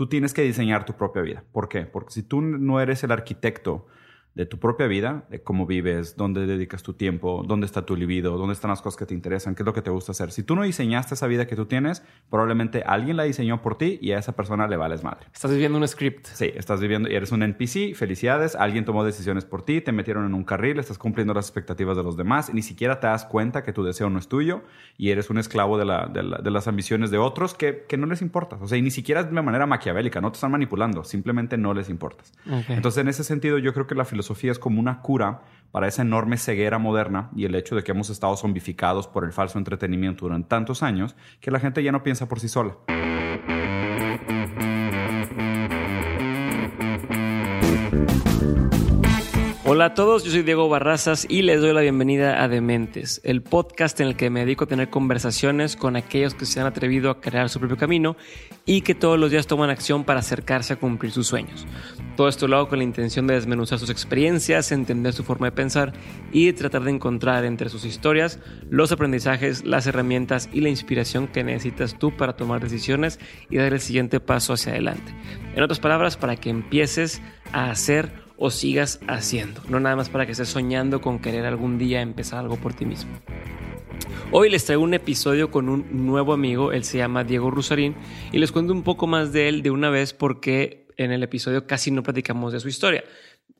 tú tienes que diseñar tu propia vida. ¿Por qué? Porque si tú no eres el arquitecto de tu propia vida, de cómo vives, dónde dedicas tu tiempo, dónde está tu libido, dónde están las cosas que te interesan, qué es lo que te gusta hacer. Si tú no diseñaste esa vida que tú tienes, probablemente alguien la diseñó por ti y a esa persona le vales madre. Estás viviendo un script. Sí, estás viviendo y eres un NPC, felicidades, alguien tomó decisiones por ti, te metieron en un carril, estás cumpliendo las expectativas de los demás, ni siquiera te das cuenta que tu deseo no es tuyo y eres un esclavo de, las ambiciones de otros que, no les importas. O sea, y ni siquiera de manera maquiavélica, no te están manipulando, simplemente no les importas. Entonces, en ese sentido, yo creo que la filosofía es como una cura para esa enorme ceguera moderna y el hecho de que hemos estado zombificados por el falso entretenimiento durante tantos años que la gente ya no piensa por sí sola. Hola a todos, yo soy Diego Barrazas y les doy la bienvenida a Dementes, el podcast en el que me dedico a tener conversaciones con aquellos que se han atrevido a crear su propio camino y que todos los días toman acción para acercarse a cumplir sus sueños. Todo esto lo hago con la intención de desmenuzar sus experiencias, entender su forma de pensar y tratar de encontrar entre sus historias los aprendizajes, las herramientas y la inspiración que necesitas tú para tomar decisiones y dar el siguiente paso hacia adelante. En otras palabras, para que empieces a hacer o sigas haciendo. No nada más para que estés soñando con querer algún día empezar algo por ti mismo. Hoy les traigo un episodio con un nuevo amigo, él se llama Diego Rusarín, y les cuento un poco más de él de una vez porque en el episodio casi no platicamos de su historia.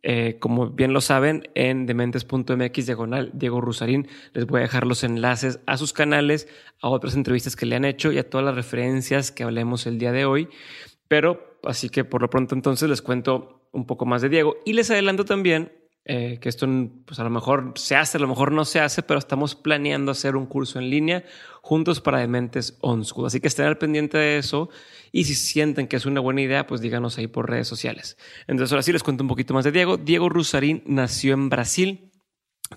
Eh, como bien lo saben, en dementes.mx diagonal Diego Rusarín les voy a dejar los enlaces a sus canales, a otras entrevistas que le han hecho y a todas las referencias que hablemos el día de hoy. Pero así que por lo pronto entonces les cuento un poco más de Diego. Y les adelanto también eh, que esto pues a lo mejor se hace, a lo mejor no se hace, pero estamos planeando hacer un curso en línea juntos para dementes on school. Así que estén al pendiente de eso y si sienten que es una buena idea, pues díganos ahí por redes sociales. Entonces ahora sí les cuento un poquito más de Diego. Diego Rusarín nació en Brasil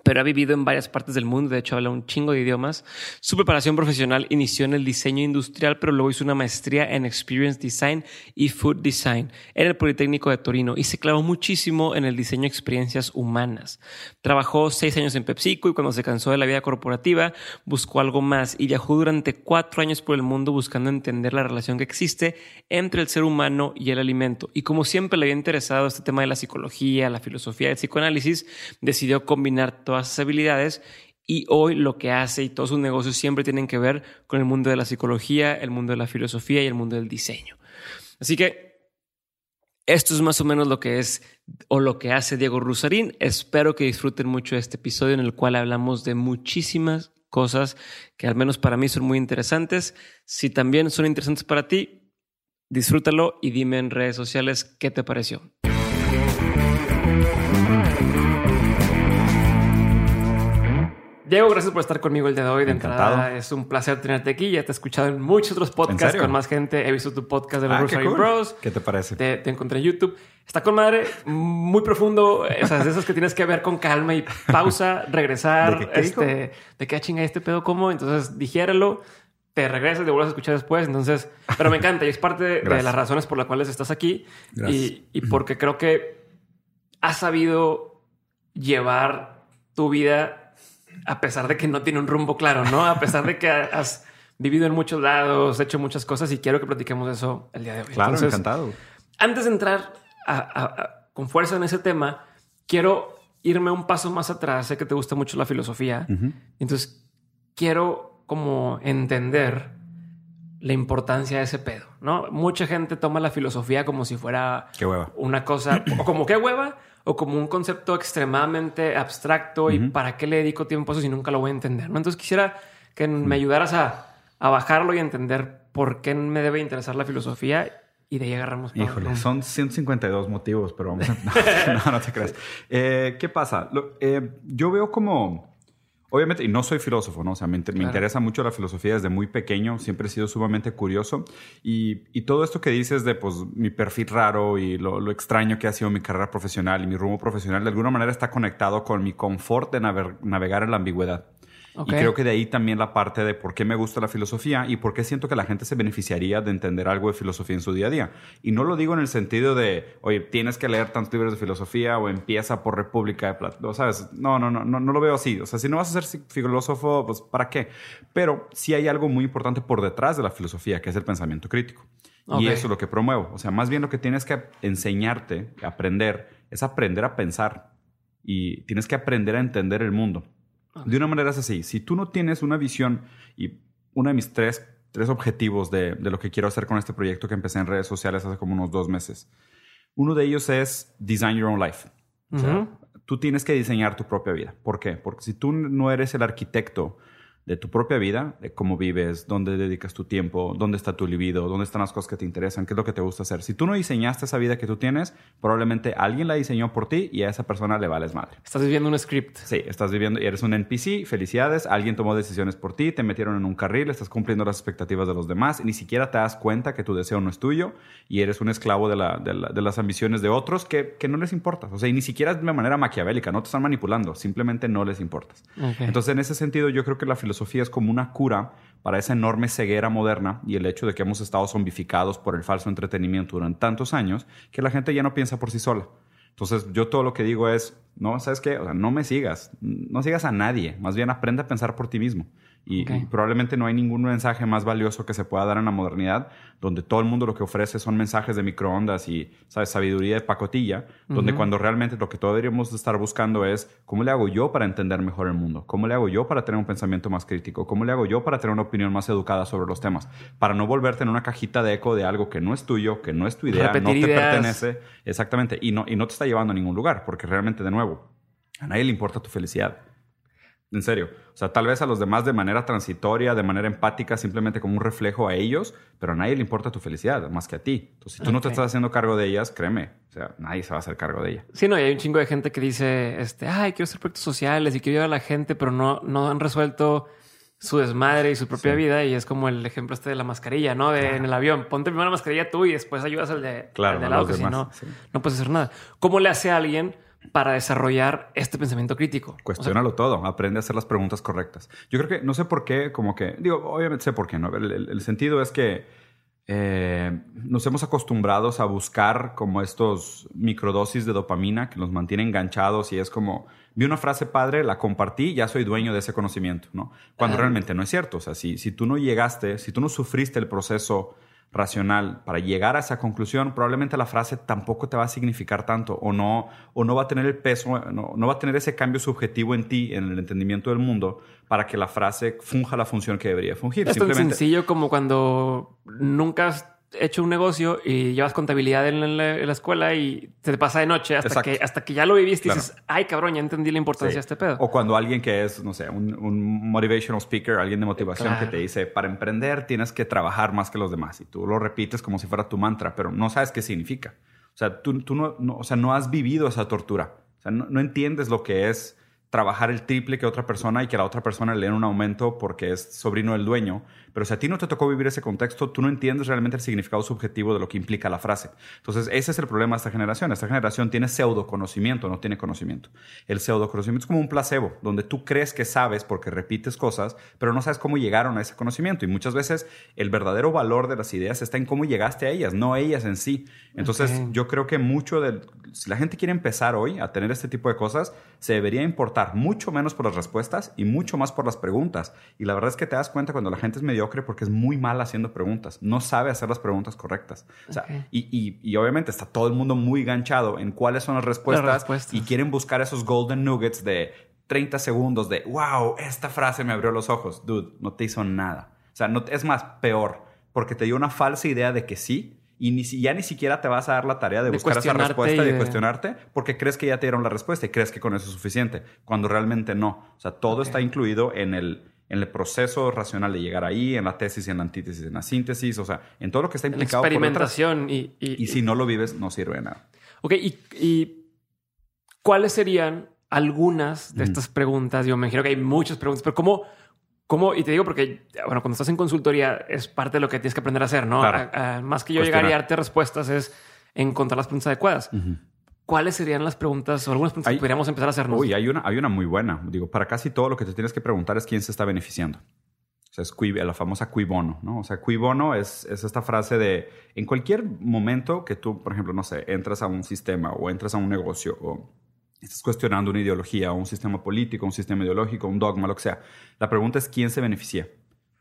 pero ha vivido en varias partes del mundo, de hecho habla un chingo de idiomas. Su preparación profesional inició en el diseño industrial, pero luego hizo una maestría en Experience Design y Food Design en el Politécnico de Torino y se clavó muchísimo en el diseño de experiencias humanas. Trabajó seis años en PepsiCo y cuando se cansó de la vida corporativa buscó algo más y viajó durante cuatro años por el mundo buscando entender la relación que existe entre el ser humano y el alimento. Y como siempre le había interesado este tema de la psicología, la filosofía, el psicoanálisis, decidió combinar todas esas habilidades y hoy lo que hace y todos sus negocios siempre tienen que ver con el mundo de la psicología, el mundo de la filosofía y el mundo del diseño. Así que esto es más o menos lo que es o lo que hace Diego Rusarín. Espero que disfruten mucho este episodio en el cual hablamos de muchísimas cosas que al menos para mí son muy interesantes. Si también son interesantes para ti, disfrútalo y dime en redes sociales qué te pareció. Diego, gracias por estar conmigo el día de hoy. De entrada, es un placer tenerte aquí. Ya te he escuchado en muchos otros podcasts con más gente. He visto tu podcast de los ah, Bros. ¿Qué te parece? Te, encontré en YouTube. Está con madre, muy profundo. O sea, de esas que tienes que ver con calma y pausa, regresar. ¿De qué, este, de qué chinga este pedo cómo. Entonces, dijéralo te regresas, te vuelves a escuchar después. Entonces, pero me encanta y es parte de, las razones por las cuales estás aquí y, y, porque creo que has sabido llevar tu vida a pesar de que no tiene un rumbo claro, ¿no? A pesar de que has vivido en muchos lados, hecho muchas cosas y quiero que platiquemos eso el día de hoy. Claro, encantado. Antes de entrar con fuerza en ese tema, quiero irme un paso más atrás. Sé que te gusta mucho la filosofía. Entonces, quiero como entender la importancia de ese pedo, ¿no? Mucha gente toma la filosofía como si fuera qué hueva. una cosa, o como qué hueva, o como un concepto extremadamente abstracto y para qué le dedico tiempo a eso si nunca lo voy a entender. ¿no? Entonces quisiera que me ayudaras a, bajarlo y entender por qué me debe interesar la filosofía y de ahí agarramos. Híjole, son 152 motivos, pero vamos a... no, no, te creas. Eh, ¿Qué pasa? Eh, yo veo como Obviamente, y no soy filósofo, ¿no? O sea, me, interesa mucho la filosofía desde muy pequeño, siempre he sido sumamente curioso. Y, todo esto que dices de pues, mi perfil raro y lo, extraño que ha sido mi carrera profesional y mi rumbo profesional, de alguna manera está conectado con mi confort de navegar en la ambigüedad. Y creo que de ahí también la parte de por qué me gusta la filosofía y por qué siento que la gente se beneficiaría de entender algo de filosofía en su día a día. Y no lo digo en el sentido de, oye, tienes que leer tantos libros de filosofía o empieza por República de Platón. ¿Sabes? No, no, no, no, no lo veo así. O sea, si no vas a ser filósofo, pues ¿para qué? Pero sí hay algo muy importante por detrás de la filosofía, que es el pensamiento crítico. Y eso es lo que promuevo. O sea, más bien lo que tienes que enseñarte, aprender, es aprender a pensar. Y tienes que aprender a entender el mundo. De una manera es así. Si tú no tienes una visión y uno de mis tres, tres objetivos de, de, lo que quiero hacer con este proyecto que empecé en redes sociales hace como unos dos meses, uno de ellos es Design Your Own Life. O sea, tú tienes que diseñar tu propia vida. ¿Por qué? Porque si tú no eres el arquitecto de tu propia vida, de cómo vives, dónde dedicas tu tiempo, dónde está tu libido, dónde están las cosas que te interesan, qué es lo que te gusta hacer. Si tú no diseñaste esa vida que tú tienes, probablemente alguien la diseñó por ti y a esa persona le vales madre. Estás viviendo un script. Sí, estás viviendo y eres un NPC, felicidades, alguien tomó decisiones por ti, te metieron en un carril, estás cumpliendo las expectativas de los demás, y ni siquiera te das cuenta que tu deseo no es tuyo y eres un esclavo de, la, de, de las ambiciones de otros que, que, no les importa. O sea, y ni siquiera de manera maquiavélica, no te están manipulando, simplemente no les importas. Okay. Entonces, en ese sentido, yo creo que la filosofía es como una cura para esa enorme ceguera moderna y el hecho de que hemos estado zombificados por el falso entretenimiento durante tantos años que la gente ya no piensa por sí sola. Entonces, yo todo lo que digo es, no, ¿sabes qué? O sea, no me sigas, no sigas a nadie, más bien aprende a pensar por ti mismo. Y, okay. y, probablemente no hay ningún mensaje más valioso que se pueda dar en la modernidad, donde todo el mundo lo que ofrece son mensajes de microondas y ¿sabes? sabiduría de pacotilla, uh -huh. donde cuando realmente lo que todos deberíamos estar buscando es cómo le hago yo para entender mejor el mundo, cómo le hago yo para tener un pensamiento más crítico, cómo le hago yo para tener una opinión más educada sobre los temas, para no volverte en una cajita de eco de algo que no es tuyo, que no es tu idea, Repetir no te ideas. pertenece, exactamente, y no, y no te está llevando a ningún lugar, porque realmente, de nuevo, a nadie le importa tu felicidad. En serio. O sea, tal vez a los demás de manera transitoria, de manera empática, simplemente como un reflejo a ellos, pero a nadie le importa tu felicidad, más que a ti. Entonces, si tú okay. no te estás haciendo cargo de ellas, créeme, o sea, nadie se va a hacer cargo de ella. Sí, no, y hay un chingo de gente que dice, este, ay, quiero hacer proyectos sociales y quiero ayudar a la gente, pero no, no han resuelto su desmadre y su propia sí. vida. Y es como el ejemplo este de la mascarilla, ¿no? De claro. en el avión, ponte primero la mascarilla tú y después ayudas al de, claro, al de lado, que si no, sí. no puedes hacer nada. ¿Cómo le hace a alguien para desarrollar este pensamiento crítico. Cuestiónalo o sea, todo, aprende a hacer las preguntas correctas. Yo creo que, no sé por qué, como que, digo, obviamente sé por qué, ¿no? El, el, el sentido es que eh, nos hemos acostumbrados a buscar como estos microdosis de dopamina que nos mantienen enganchados y es como, vi una frase padre, la compartí, ya soy dueño de ese conocimiento, ¿no? Cuando realmente no es cierto. O sea, si, si tú no llegaste, si tú no sufriste el proceso racional para llegar a esa conclusión, probablemente la frase tampoco te va a significar tanto o no, o no va a tener el peso, no, no va a tener ese cambio subjetivo en ti, en el entendimiento del mundo, para que la frase funja la función que debería fungir. Es tan sencillo como cuando nunca has hecho un negocio y llevas contabilidad en la, en la escuela y te pasa de noche hasta, que, hasta que ya lo viviste claro. y dices, ay cabrón, ya entendí la importancia sí. de este pedo. O cuando alguien que es, no sé, un, un motivational speaker, alguien de motivación claro. que te dice, para emprender tienes que trabajar más que los demás y tú lo repites como si fuera tu mantra, pero no sabes qué significa. O sea, tú, tú no, no, o sea, no has vivido esa tortura. O sea, no, no entiendes lo que es trabajar el triple que otra persona y que la otra persona le den un aumento porque es sobrino del dueño. Pero si a ti no te tocó vivir ese contexto, tú no entiendes realmente el significado subjetivo de lo que implica la frase. Entonces, ese es el problema de esta generación. Esta generación tiene pseudo conocimiento, no tiene conocimiento. El pseudo conocimiento es como un placebo, donde tú crees que sabes porque repites cosas, pero no sabes cómo llegaron a ese conocimiento. Y muchas veces el verdadero valor de las ideas está en cómo llegaste a ellas, no ellas en sí. Entonces, okay. yo creo que mucho de... Si la gente quiere empezar hoy a tener este tipo de cosas, se debería importar mucho menos por las respuestas y mucho más por las preguntas. Y la verdad es que te das cuenta cuando la gente es mediocre porque es muy mal haciendo preguntas. No sabe hacer las preguntas correctas. O sea, okay. y, y, y, obviamente está todo el mundo muy ganchado en cuáles son las respuestas, las respuestas, y quieren buscar esos golden nuggets de 30 segundos de, wow, esta frase me abrió los ojos. Dude, no te hizo nada. O sea, no, es más, peor, porque te dio una falsa idea de que sí y ni, ya ni siquiera te vas a dar la tarea de, de buscar esa respuesta y de... de cuestionarte porque crees que ya te dieron la respuesta y crees que con eso es suficiente, cuando realmente no. O sea, todo okay. está incluido en el, en el proceso racional de llegar ahí, en la tesis, en la antítesis, en la síntesis, o sea, en todo lo que está implicado. La experimentación y, y, y, si no lo vives, no sirve de nada. Ok, y, y ¿cuáles serían algunas de mm. estas preguntas? Yo me imagino que hay muchas preguntas, pero ¿cómo... ¿Cómo? Y te digo porque, bueno, cuando estás en consultoría es parte de lo que tienes que aprender a hacer, ¿no? Claro. A, a, más que yo llegar y darte respuestas es encontrar las preguntas adecuadas. Uh -huh. ¿Cuáles serían las preguntas o algunas preguntas hay, que podríamos empezar a hacernos? Uy, hay una, hay una muy buena. Digo, para casi todo lo que te tienes que preguntar es quién se está beneficiando. O sea, es qui, la famosa qui bono, ¿no? O sea, qui bono es, es esta frase de en cualquier momento que tú, por ejemplo, no sé, entras a un sistema o entras a un negocio o estás cuestionando una ideología o un sistema político, un sistema ideológico, un dogma, lo que sea. La pregunta es quién se beneficia.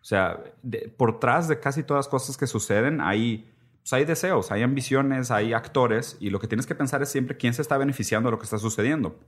O sea, de, por tras de casi todas las cosas que suceden hay pues, hay deseos, hay ambiciones, hay actores y lo que tienes que pensar es siempre quién se está beneficiando de lo que está sucediendo.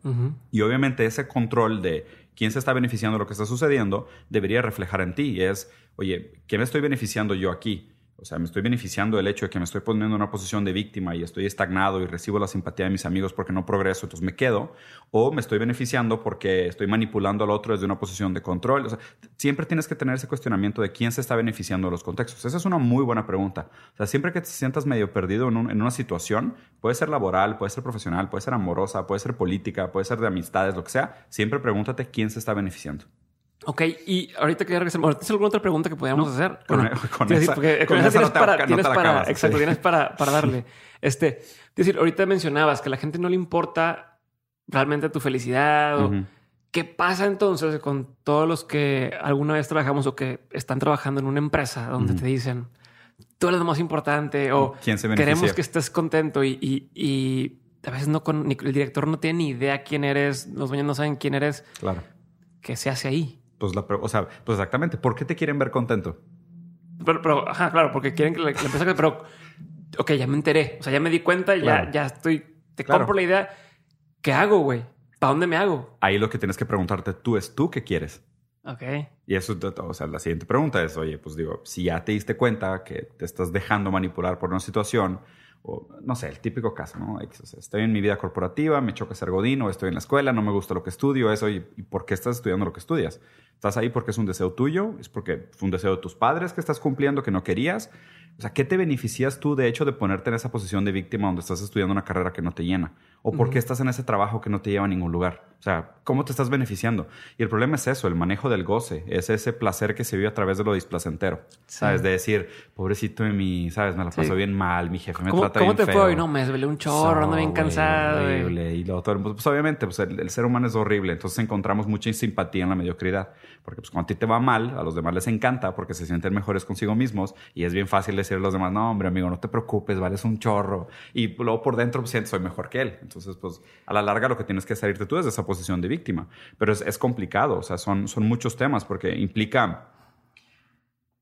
Y obviamente ese control de quién se está beneficiando de lo que está sucediendo debería reflejar en ti. Es, oye, ¿qué me estoy beneficiando yo aquí? O sea, me estoy beneficiando del hecho de que me estoy poniendo en una posición de víctima y estoy estagnado y recibo la simpatía de mis amigos porque no progreso, entonces me quedo. O me estoy beneficiando porque estoy manipulando al otro desde una posición de control. O sea, siempre tienes que tener ese cuestionamiento de quién se está beneficiando de los contextos. Esa es una muy buena pregunta. O sea, siempre que te sientas medio perdido en, en una situación, puede ser laboral, puede ser profesional, puede ser amorosa, puede ser política, puede ser de amistades, lo que sea, siempre pregúntate quién se está beneficiando. Ok, y ahorita que regresemos, ¿tienes alguna otra pregunta que podríamos hacer? Con, con, esa, porque, con, esa, tienes para, tienes para exacto, tienes para, para darle. este, es decir, ahorita mencionabas que a la gente no le importa realmente tu felicidad o qué pasa entonces con todos los que alguna vez trabajamos o que están trabajando en una empresa donde te dicen tú eres lo más importante o queremos que estés contento y, y, y a veces no con el director no tiene ni idea quién eres, los dueños no saben quién eres. Claro. ¿Qué se hace ahí? Pues, la, o sea, pues exactamente. ¿Por qué te quieren ver contento? Pero, pero ajá, claro, porque quieren que la, empresa... Pero, ok, ya me enteré. O sea, ya me di cuenta, ya, ya estoy... Te compro la idea. ¿Qué hago, güey? ¿Para dónde me hago? Ahí lo que tienes que preguntarte tú es tú qué quieres. Ok. Y eso, o sea, la siguiente pregunta es, oye, pues digo, si ya te diste cuenta que te estás dejando manipular por una situación, o no sé, el típico caso, ¿no? estoy en mi vida corporativa, me choca ser godín, o estoy en la escuela, no me gusta lo que estudio, eso, ¿y, ¿y por qué estás estudiando lo que estudias? ¿Estás ahí porque es un deseo tuyo? ¿Es porque fue un deseo de tus padres que estás cumpliendo que no querías? O sea, ¿qué te beneficias tú de hecho de ponerte en esa posición de víctima donde estás estudiando una carrera que no te llena? ¿O por qué estás en ese trabajo que no te lleva a ningún lugar? O sea, ¿cómo te estás beneficiando? Y el problema es eso, el manejo del goce, es ese placer que se vive a través de lo displacentero. ¿Sabes? De decir, pobrecito de mí, ¿sabes? Me la pasó bien mal, mi jefe me trata bien feo. ¿Cómo te fue? No, me desvelé un chorro, ando bien cansado. Horrible. Y lo, todo, pues obviamente, pues el, ser humano es horrible, entonces encontramos mucha simpatía en la mediocridad. Porque pues cuando a ti te va mal, a los demás les encanta porque se sienten mejores consigo mismos y es bien fácil decirle a los demás, no, hombre, amigo, no te preocupes, vales un chorro. Y luego por dentro pues, sientes, soy mejor que él. Entonces, pues a la larga lo que tienes que salirte tú es de esa posición de víctima. Pero es, es complicado, o sea, son, son muchos temas porque implica...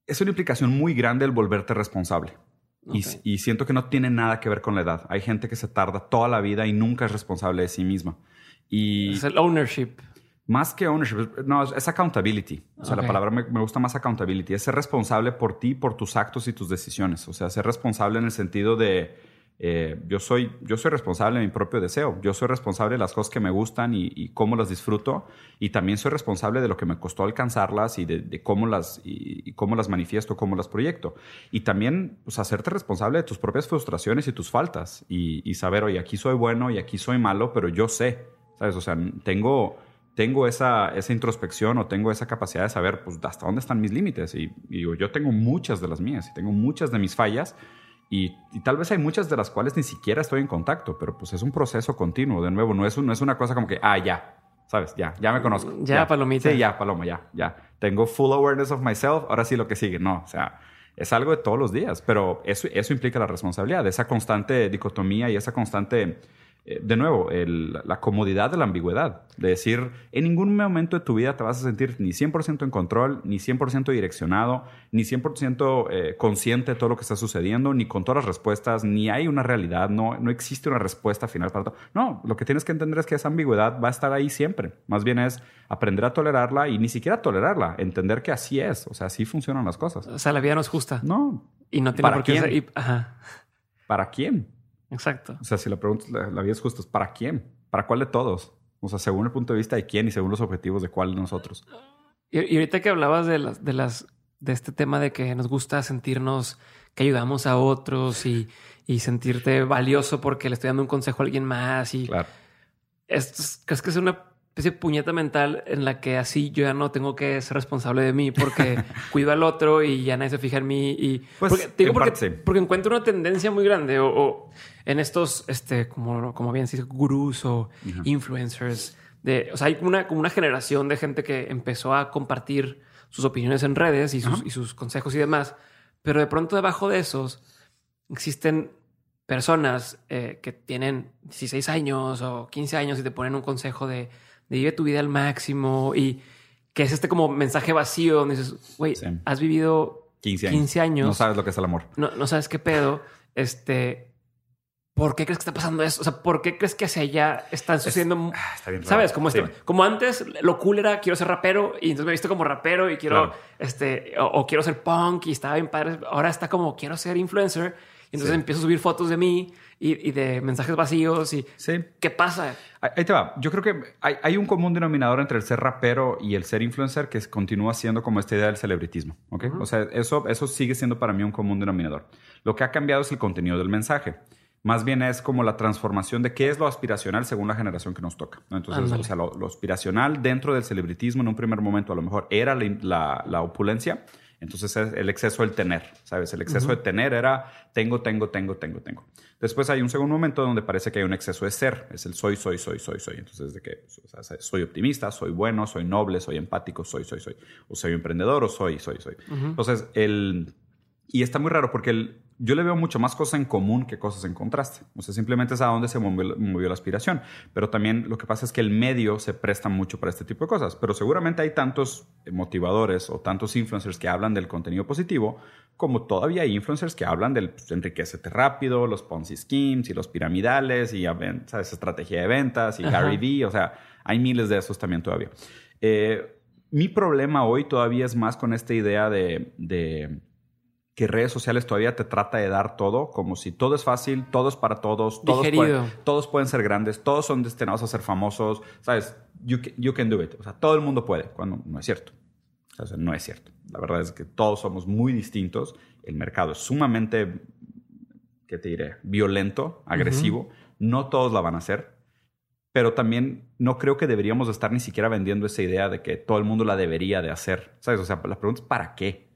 Es una implicación muy grande el volverte responsable. Y, y, siento que no tiene nada que ver con la edad. Hay gente que se tarda toda la vida y nunca es responsable de sí misma. Y es el ownership. Más que ownership, no, es accountability. O sea, la palabra me, me, gusta más accountability. Es ser responsable por ti, por tus actos y tus decisiones. O sea, ser responsable en el sentido de eh, yo, soy, yo soy responsable de mi propio deseo. Yo soy responsable de las cosas que me gustan y, cómo las disfruto. Y también soy responsable de lo que me costó alcanzarlas y de, cómo, las, y, cómo las manifiesto, cómo las proyecto. Y también pues, hacerte responsable de tus propias frustraciones y tus faltas. Y, y saber, oye, aquí soy bueno y aquí soy malo, pero yo sé. ¿Sabes? O sea, tengo tengo esa, esa introspección o tengo esa capacidad de saber pues, hasta dónde están mis límites. Y, digo, yo tengo muchas de las mías y tengo muchas de mis fallas. Y, tal vez hay muchas de las cuales ni siquiera estoy en contacto, pero pues es un proceso continuo. De nuevo, no es, no es una cosa como que, ah, ya, ¿sabes? Ya, ya me conozco. Ya, ya. palomita. Sí, ya, paloma, ya, ya. Tengo full awareness of myself, ahora sí lo que sigue. No, o sea, es algo de todos los días, pero eso, eso implica la responsabilidad, esa constante dicotomía y esa constante de nuevo, la comodidad de la ambigüedad, de decir, en ningún momento de tu vida te vas a sentir ni 100% en control, ni 100% direccionado, ni 100% eh, consciente de todo lo que está sucediendo, ni con todas las respuestas, ni hay una realidad, no, no existe una respuesta final para todo. No, lo que tienes que entender es que esa ambigüedad va a estar ahí siempre. Más bien es aprender a tolerarla y ni siquiera tolerarla, entender que así es, o sea, así funcionan las cosas. O sea, la vida no es justa. No. Y no tiene por qué ser... ¿Para quién? Exacto. O sea, si la pregunta, la, vida es justa, ¿para quién? ¿Para cuál de todos? O sea, según el punto de vista de quién y según los objetivos de cuál de nosotros. Y, ahorita que hablabas de las, de las, de este tema de que nos gusta sentirnos que ayudamos a otros y, y sentirte valioso porque le estoy dando un consejo a alguien más y claro. es, ¿crees que es una especie de puñeta mental en la que así yo ya no tengo que ser responsable de mí porque cuido al otro y ya nadie se fija en mí. Y pues, porque, digo, porque, porque, encuentro una tendencia muy grande o, en estos, este, como, como bien dice, gurús o influencers. De, o sea, hay una, como una generación de gente que empezó a compartir sus opiniones en redes y sus, y sus consejos y demás. Pero de pronto debajo de esos existen personas eh, que tienen 16 años o 15 años y te ponen un consejo de vive tu vida al máximo y que es este como mensaje vacío donde dices, güey, has vivido 15 años. No sabes lo que es el amor. No, no sabes qué pedo. este, ¿por qué crees que está pasando eso? O sea, ¿por qué crees que hacia allá están sucediendo? Ah, está bien ¿Sabes? Como, este, como antes, lo cool era quiero ser rapero y entonces me he visto como rapero y quiero, este, o, quiero ser punk y estaba bien padre. Ahora está como quiero ser influencer. Y entonces empiezo a subir fotos de mí y, de mensajes vacíos y sí. ¿qué pasa? Ahí te va. Yo creo que hay, un común denominador entre el ser rapero y el ser influencer que continúa siendo como esta idea del celebritismo. ¿ok? O sea, eso, eso sigue siendo para mí un común denominador. Lo que ha cambiado es el contenido del mensaje. Más bien es como la transformación de qué es lo aspiracional según la generación que nos toca. Entonces, o sea, lo, aspiracional dentro del celebritismo en un primer momento a lo mejor era la, opulencia. Entonces, el exceso del tener, ¿sabes? El exceso de tener era tengo, tengo, tengo, tengo, tengo. Después hay un segundo momento donde parece que hay un exceso de ser. Es el soy, soy, soy, soy, soy. Entonces, de que soy optimista, soy bueno, soy noble, soy empático, soy, soy, soy. O soy emprendedor o soy, soy, soy. Entonces, el y está muy raro porque yo le veo mucho más cosas en común que cosas en contraste. O sea, simplemente es a dónde se movió, la aspiración. Pero también lo que pasa es que el medio se presta mucho para este tipo de cosas. Pero seguramente hay tantos motivadores o tantos influencers que hablan del contenido positivo, como todavía hay influencers que hablan del pues, enriquecete rápido, los Ponzi schemes y los piramidales y ¿sabes? estrategia de ventas y Gary Vee. O sea, hay miles de esos también todavía. Eh, mi problema hoy todavía es más con esta idea de que redes sociales todavía te trata de dar todo, como si todo es fácil, todo es para todos, todos, pueden, todos pueden ser grandes, todos son destinados a ser famosos, ¿sabes? You can, do it. O sea, todo el mundo puede, cuando no es cierto. O sea, no es cierto. La verdad es que todos somos muy distintos. El mercado es sumamente, ¿qué te diré? Violento, agresivo. No todos la van a hacer. Pero también no creo que deberíamos estar ni siquiera vendiendo esa idea de que todo el mundo la debería de hacer. ¿Sabes? O sea, la pregunta es ¿para qué?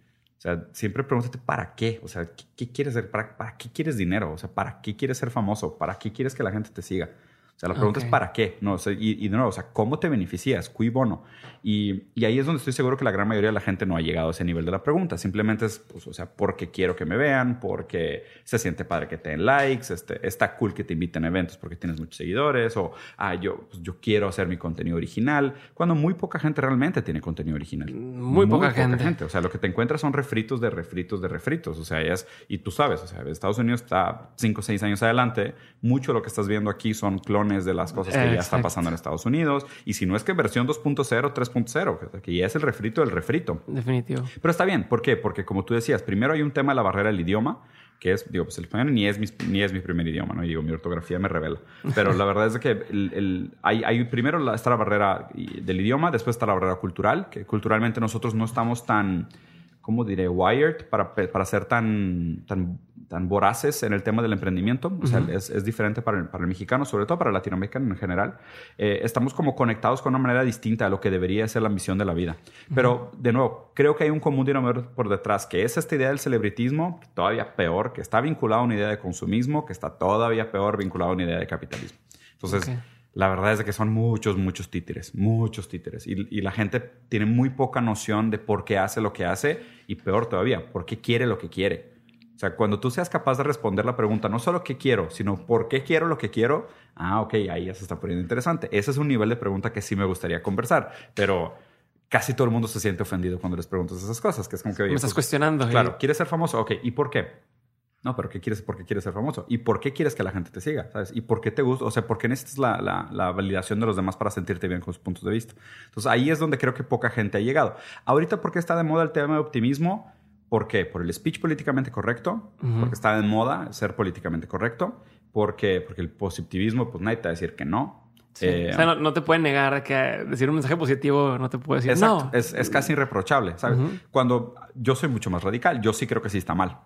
Siempre pregúntate para qué. O sea, ¿qué, quieres hacer? ¿Para, ¿Para qué quieres dinero? O sea, ¿para qué quieres ser famoso? ¿Para qué quieres que la gente te siga? O sea, la pregunta es ¿para qué? No, y, de nuevo, o sea, ¿cómo te beneficias? ¿Cui bono? Y, y, ahí es donde estoy seguro que la gran mayoría de la gente no ha llegado a ese nivel de la pregunta. Simplemente es, pues, o sea, porque quiero que me vean, porque se siente padre que te den likes, este, está cool que te inviten a eventos porque tienes muchos seguidores, o, ah, yo, pues, yo quiero hacer mi contenido original, cuando muy poca gente realmente tiene contenido original. Muy, poca, gente. O sea, lo que te encuentras son refritos de refritos de refritos. O sea, es, y tú sabes, o sea, Estados Unidos está 5 o 6 años adelante, mucho de lo que estás viendo aquí son clones de las cosas que ya está pasando en Estados Unidos. Y si no es que versión 2.0, 3.0, que ya es el refrito del refrito. Definitivo. Pero está bien. ¿Por qué? Porque como tú decías, primero hay un tema de la barrera del idioma que es, digo, pues el español ni es mi, ni es mi primer idioma, ¿no? Y digo, mi ortografía me revela. Pero la verdad es que el, hay, hay, primero está la barrera del idioma, después está la barrera cultural, que culturalmente nosotros no estamos tan ¿cómo diré? Wired para, para ser tan, tan, tan voraces en el tema del emprendimiento. O sea, es, es, diferente para el, para el, mexicano, sobre todo para el latinoamericano en general. Eh, estamos como conectados con una manera distinta a lo que debería ser la misión de la vida. Pero, de nuevo, creo que hay un común denominador por detrás, que es esta idea del celebritismo, todavía peor, que está vinculado a una idea de consumismo, que está todavía peor vinculado a una idea de capitalismo. Entonces, la verdad es que son muchos, muchos títeres, muchos títeres. Y, la gente tiene muy poca noción de por qué hace lo que hace y peor todavía, por qué quiere lo que quiere. O sea, cuando tú seas capaz de responder la pregunta, no solo qué quiero, sino por qué quiero lo que quiero, ah, ok, ahí ya se está poniendo interesante. Ese es un nivel de pregunta que sí me gustaría conversar, pero casi todo el mundo se siente ofendido cuando les preguntas esas cosas, que es como que... Me estás pues, cuestionando. Claro, ¿quieres ser famoso? Ok, ¿y por qué? No, pero ¿qué quieres? ¿Por qué quieres ser famoso? ¿Y por qué quieres que la gente te siga? ¿Sabes? ¿Y por qué te gusta? O sea, ¿por qué necesitas la, la, validación de los demás para sentirte bien con sus puntos de vista? Entonces ahí es donde creo que poca gente ha llegado. Ahorita, ¿por qué está de moda el tema de optimismo? ¿Por qué? Por el speech políticamente correcto, porque está de moda ser políticamente correcto, porque, porque el positivismo, pues nadie te va a decir que no. Eh, o sea, no, te pueden negar que decir un mensaje positivo no te puede decir exacto, no. Es, es casi irreprochable, ¿sabes? Cuando yo soy mucho más radical, yo sí creo que sí está mal.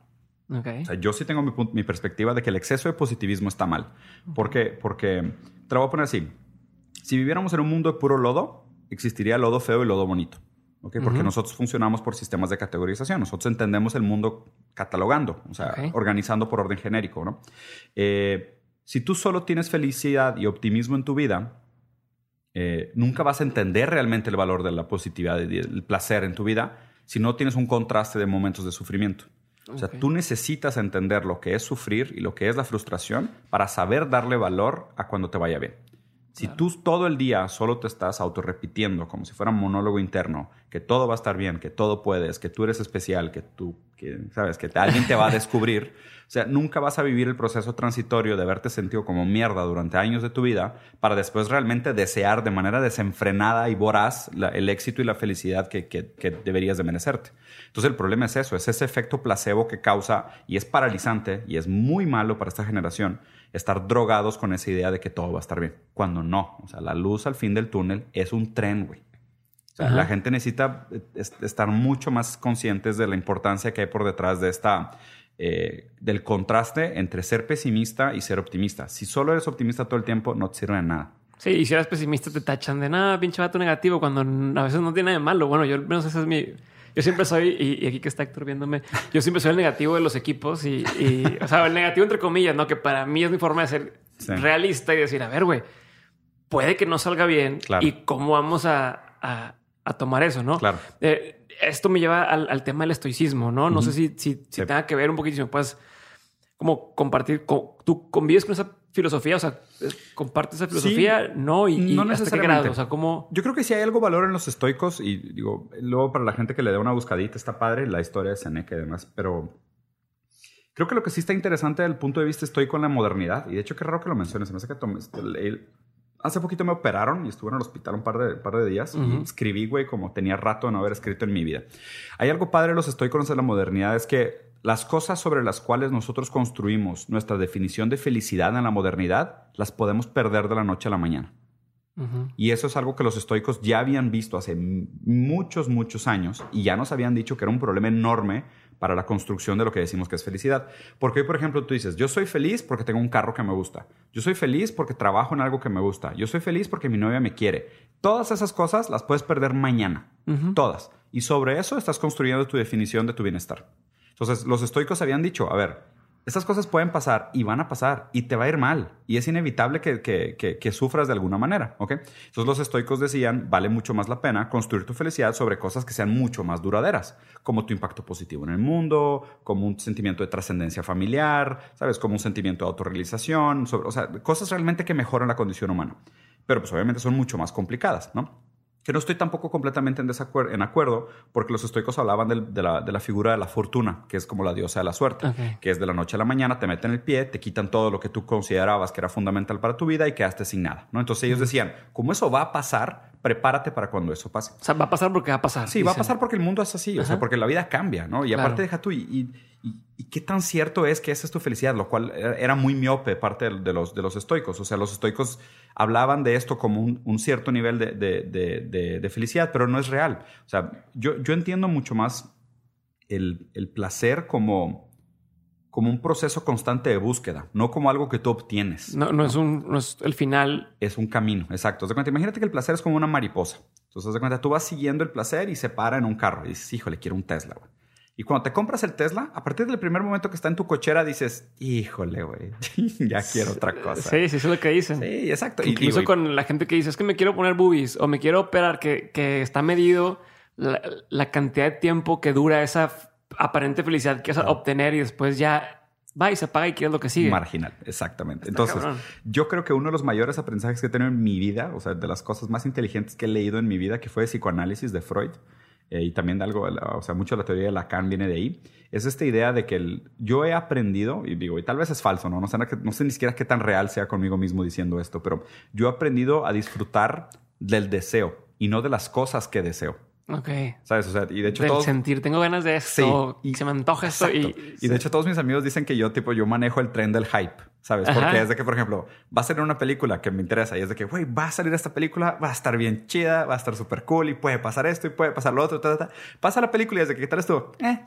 O sea, yo sí tengo mi, perspectiva de que el exceso de positivismo está mal. ¿Por qué? Porque, te lo voy a poner así. Si viviéramos en un mundo de puro lodo, existiría lodo feo y lodo bonito. ¿okay? Porque nosotros funcionamos por sistemas de categorización. Nosotros entendemos el mundo catalogando, o sea, organizando por orden genérico. ¿no? Eh, si tú solo tienes felicidad y optimismo en tu vida, eh, nunca vas a entender realmente el valor de la positividad y el placer en tu vida si no tienes un contraste de momentos de sufrimiento. O sea, tú necesitas entender lo que es sufrir y lo que es la frustración para saber darle valor a cuando te vaya bien. Si tú todo el día solo te estás autorrepitiendo como si fuera un monólogo interno, que todo va a estar bien, que todo puedes, que tú eres especial, que tú, que, sabes, que alguien te va a descubrir. O sea, nunca vas a vivir el proceso transitorio de haberte sentido como mierda durante años de tu vida para después realmente desear de manera desenfrenada y voraz el éxito y la felicidad que, que, deberías de merecerte. Entonces el problema es eso, es ese efecto placebo que causa y es paralizante y es muy malo para esta generación estar drogados con esa idea de que todo va a estar bien, cuando no. O sea, la luz al fin del túnel es un tren, güey. O sea, la gente necesita eh, estar mucho más conscientes de la importancia que hay por detrás de esta eh, del contraste entre ser pesimista y ser optimista. Si solo eres optimista todo el tiempo, no te sirve de nada. Sí, y si eres pesimista te tachan de nada, pinche vato negativo, cuando a veces no tiene nada de malo. Bueno, yo al menos ese es mi... Yo siempre soy, y, aquí que está Héctor viéndome, yo siempre soy el negativo de los equipos y, o sea, el negativo entre comillas, ¿no? Que para mí es mi forma de ser realista y decir, a ver, güey, puede que no salga bien y cómo vamos a, a, tomar eso, ¿no? Claro. Eh, esto me lleva al, tema del estoicismo, ¿no? No sé si, si, tenga que ver un poquito, si me puedes como compartir, tú convives con esa filosofía, o sea, compartes esa filosofía, no, y, no necesariamente. o sea, ¿cómo? Yo creo que sí hay algo valor en los estoicos y digo, luego para la gente que le da una buscadita está padre la historia de Seneca y demás, pero creo que lo que sí está interesante desde el punto de vista estoico en la modernidad, y de hecho qué raro que lo menciones, se me hace que Hace poquito me operaron y estuve en el hospital un par de, par de días. escribí, güey, como tenía rato de no haber escrito en mi vida. Hay algo padre los estoicos de la modernidad, es que las cosas sobre las cuales nosotros construimos nuestra definición de felicidad en la modernidad, las podemos perder de la noche a la mañana. Y eso es algo que los estoicos ya habían visto hace muchos, muchos años y ya nos habían dicho que era un problema enorme para la construcción de lo que decimos que es felicidad. Porque hoy, por ejemplo, tú dices, yo soy feliz porque tengo un carro que me gusta. Yo soy feliz porque trabajo en algo que me gusta. Yo soy feliz porque mi novia me quiere. Todas esas cosas las puedes perder mañana. Todas. Y sobre eso estás construyendo tu definición de tu bienestar. Entonces, los estoicos habían dicho, a ver, esas cosas pueden pasar y van a pasar y te va a ir mal y es inevitable que, que, sufras de alguna manera, ¿ok? Entonces los estoicos decían, vale mucho más la pena construir tu felicidad sobre cosas que sean mucho más duraderas, como tu impacto positivo en el mundo, como un sentimiento de trascendencia familiar, ¿sabes? Como un sentimiento de autorrealización, sobre, o sea, cosas realmente que mejoran la condición humana. Pero pues obviamente son mucho más complicadas, ¿no? Que no estoy tampoco completamente en, desacuerdo, en acuerdo, porque los estoicos hablaban de, la, figura de la fortuna, que es como la diosa de la suerte, que es de la noche a la mañana, te meten el pie, te quitan todo lo que tú considerabas que era fundamental para tu vida y quedaste sin nada. ¿no? Entonces ellos decían, como eso va a pasar, prepárate para cuando eso pase. O sea, va a pasar porque va a pasar. Sí, va a pasar porque el mundo es así, o sea, porque la vida cambia, ¿no? Y aparte deja tú, y, y, qué tan cierto es que esa es tu felicidad, lo cual era muy miope parte de los, de los estoicos. O sea, los estoicos hablaban de esto como un, cierto nivel de, de, de, felicidad, pero no es real. O sea, yo, yo entiendo mucho más el, el placer como como un proceso constante de búsqueda, no como algo que tú obtienes. No, no, Es, un, no es el final. Es un camino, exacto. De cuenta, imagínate que el placer es como una mariposa. Entonces, de cuenta, tú vas siguiendo el placer y se para en un carro y dices, híjole, quiero un Tesla. Güey. Y cuando te compras el Tesla, a partir del primer momento que está en tu cochera, dices, híjole, güey, ya quiero otra cosa. Sí, sí, eso es lo que dicen. Sí, exacto. Incluso con la gente que dice, es que me quiero poner boobies o me quiero operar, que, que está medido la, cantidad de tiempo que dura esa aparente felicidad que vas a obtener y después ya va y se apaga y quieres lo que sigue. Marginal, exactamente. Entonces, yo creo que uno de los mayores aprendizajes que he tenido en mi vida, o sea, de las cosas más inteligentes que he leído en mi vida, que fue de psicoanálisis de Freud, eh, y también de algo, o sea, mucho de la teoría de Lacan viene de ahí, es esta idea de que el, yo he aprendido, y digo, y tal vez es falso, ¿no? No sé, no sé ni siquiera qué tan real sea conmigo mismo diciendo esto, pero yo he aprendido a disfrutar del deseo y no de las cosas que deseo. Ok. ¿Sabes? O sea, y de hecho Del sentir, tengo ganas de esto, y se me antoja esto. Y, y de hecho todos mis amigos dicen que yo, tipo, yo manejo el tren del hype, ¿sabes? Porque es de que, por ejemplo, va a salir una película que me interesa y es de que, güey, va a salir esta película, va a estar bien chida, va a estar súper cool y puede pasar esto y puede pasar lo otro, Pasa la película y es de que, ¿qué tal esto? Eh,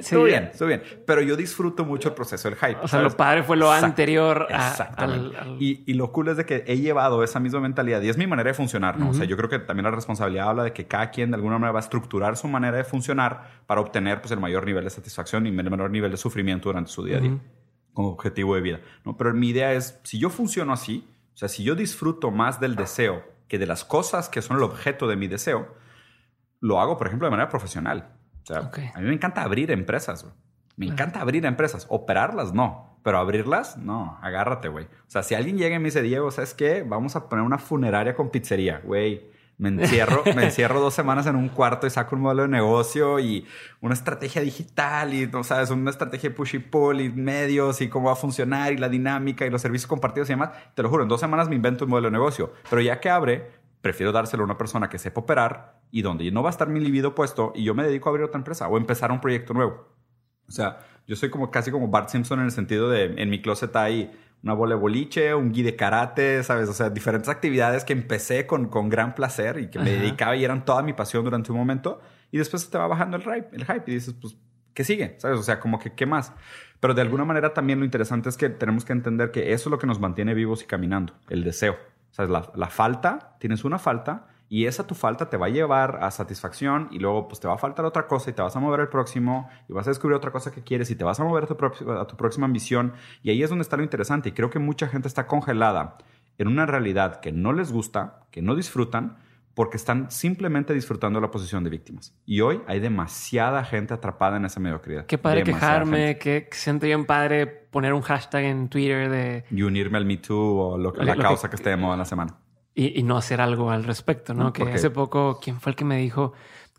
Sí. bien, estuvo bien. Pero yo disfruto mucho el proceso del hype. O sea, lo padre fue lo anterior Exactamente. Y, y, lo cool es de que he llevado esa misma mentalidad y es mi manera de funcionar, ¿no? O sea, yo creo que también la responsabilidad habla de que cada quien de alguna manera va a estructurar su manera de funcionar para obtener pues, el mayor nivel de satisfacción y el menor nivel de sufrimiento durante su día a día como objetivo de vida, ¿no? Pero mi idea es, si yo funciono así, o sea, si yo disfruto más del deseo que de las cosas que son el objeto de mi deseo, lo hago, por ejemplo, de manera profesional. O sea, a mí me encanta abrir empresas, Me encanta abrir empresas. Operarlas, no. Pero abrirlas, no. Agárrate, güey. O sea, si alguien llega y me dice, Diego, ¿sabes qué? Vamos a poner una funeraria con pizzería, güey. Me encierro, me encierro dos semanas en un cuarto y saco un modelo de negocio y una estrategia digital y, no sabes, una estrategia de push y pull y medios y cómo va a funcionar y la dinámica y los servicios compartidos y demás. Te lo juro, en dos semanas me invento un modelo de negocio. Pero ya que abre, prefiero dárselo a una persona que sepa operar y donde no va a estar mi libido puesto y yo me dedico a abrir otra empresa o empezar un proyecto nuevo. O sea, yo soy como casi como Bart Simpson en el sentido de en mi closet hay una bola de boliche, un gui de karate, ¿sabes? O sea, diferentes actividades que empecé con, con gran placer y que me dedicaba y eran toda mi pasión durante un momento. Y después te va bajando el hype, el hype y dices, pues, ¿qué sigue? ¿Sabes? O sea, como que, ¿qué más? Pero de alguna manera también lo interesante es que tenemos que entender que eso es lo que nos mantiene vivos y caminando, el deseo. O sea, la, falta, tienes una falta y esa tu falta te va a llevar a satisfacción y luego pues te va a faltar otra cosa y te vas a mover al próximo y vas a descubrir otra cosa que quieres y te vas a mover a tu, a tu próxima ambición. Y ahí es donde está lo interesante y creo que mucha gente está congelada en una realidad que no les gusta, que no disfrutan porque están simplemente disfrutando la posición de víctimas. Y hoy hay demasiada gente atrapada en esa mediocridad. Qué padre quejarme, que siento bien padre poner un hashtag en Twitter de... Y unirme al Me Too o la causa que, esté de moda en la semana y, no hacer algo al respecto, ¿no? que hace poco, ¿quién fue el que me dijo?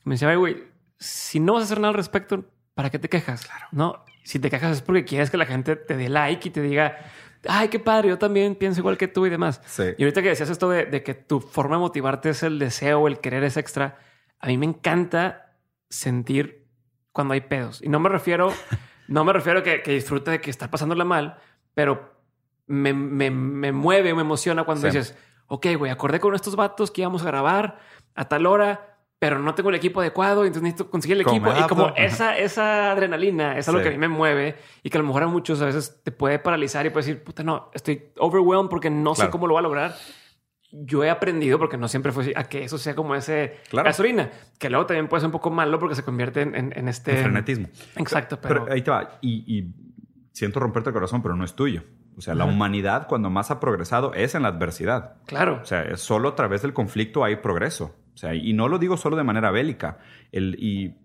Me decía, güey, si no vas a hacer nada al respecto, ¿para qué te quejas? Claro. No, si te quejas es porque quieres que la gente te dé like y te diga, ay, qué padre, yo también pienso igual que tú y demás. Sí. Y ahorita que decías esto de, que tu forma de motivarte es el deseo, el querer es extra, a mí me encanta sentir cuando hay pedos. Y no me refiero, no me refiero a que, que disfrute de que está pasándola mal, pero me, me, me mueve, me emociona cuando dices, ok, güey, acordé con estos vatos que íbamos a grabar a tal hora, pero no tengo el equipo adecuado, entonces necesito conseguir el equipo. Y como esa, esa adrenalina es algo que a mí me mueve y que a lo mejor a muchos a veces te puede paralizar y puedes decir, puta, no, estoy overwhelmed porque no sé cómo lo va a lograr. Yo he aprendido, porque no siempre fue así, a que eso sea como ese gasolina, que luego también puede ser un poco malo porque se convierte en, en, este... frenetismo. Exacto. Pero... ahí te va. Y, y siento romperte el corazón, pero no es tuyo. O sea, la humanidad cuando más ha progresado es en la adversidad. Claro. O sea, solo a través del conflicto hay progreso. O sea, y no lo digo solo de manera bélica. El, y,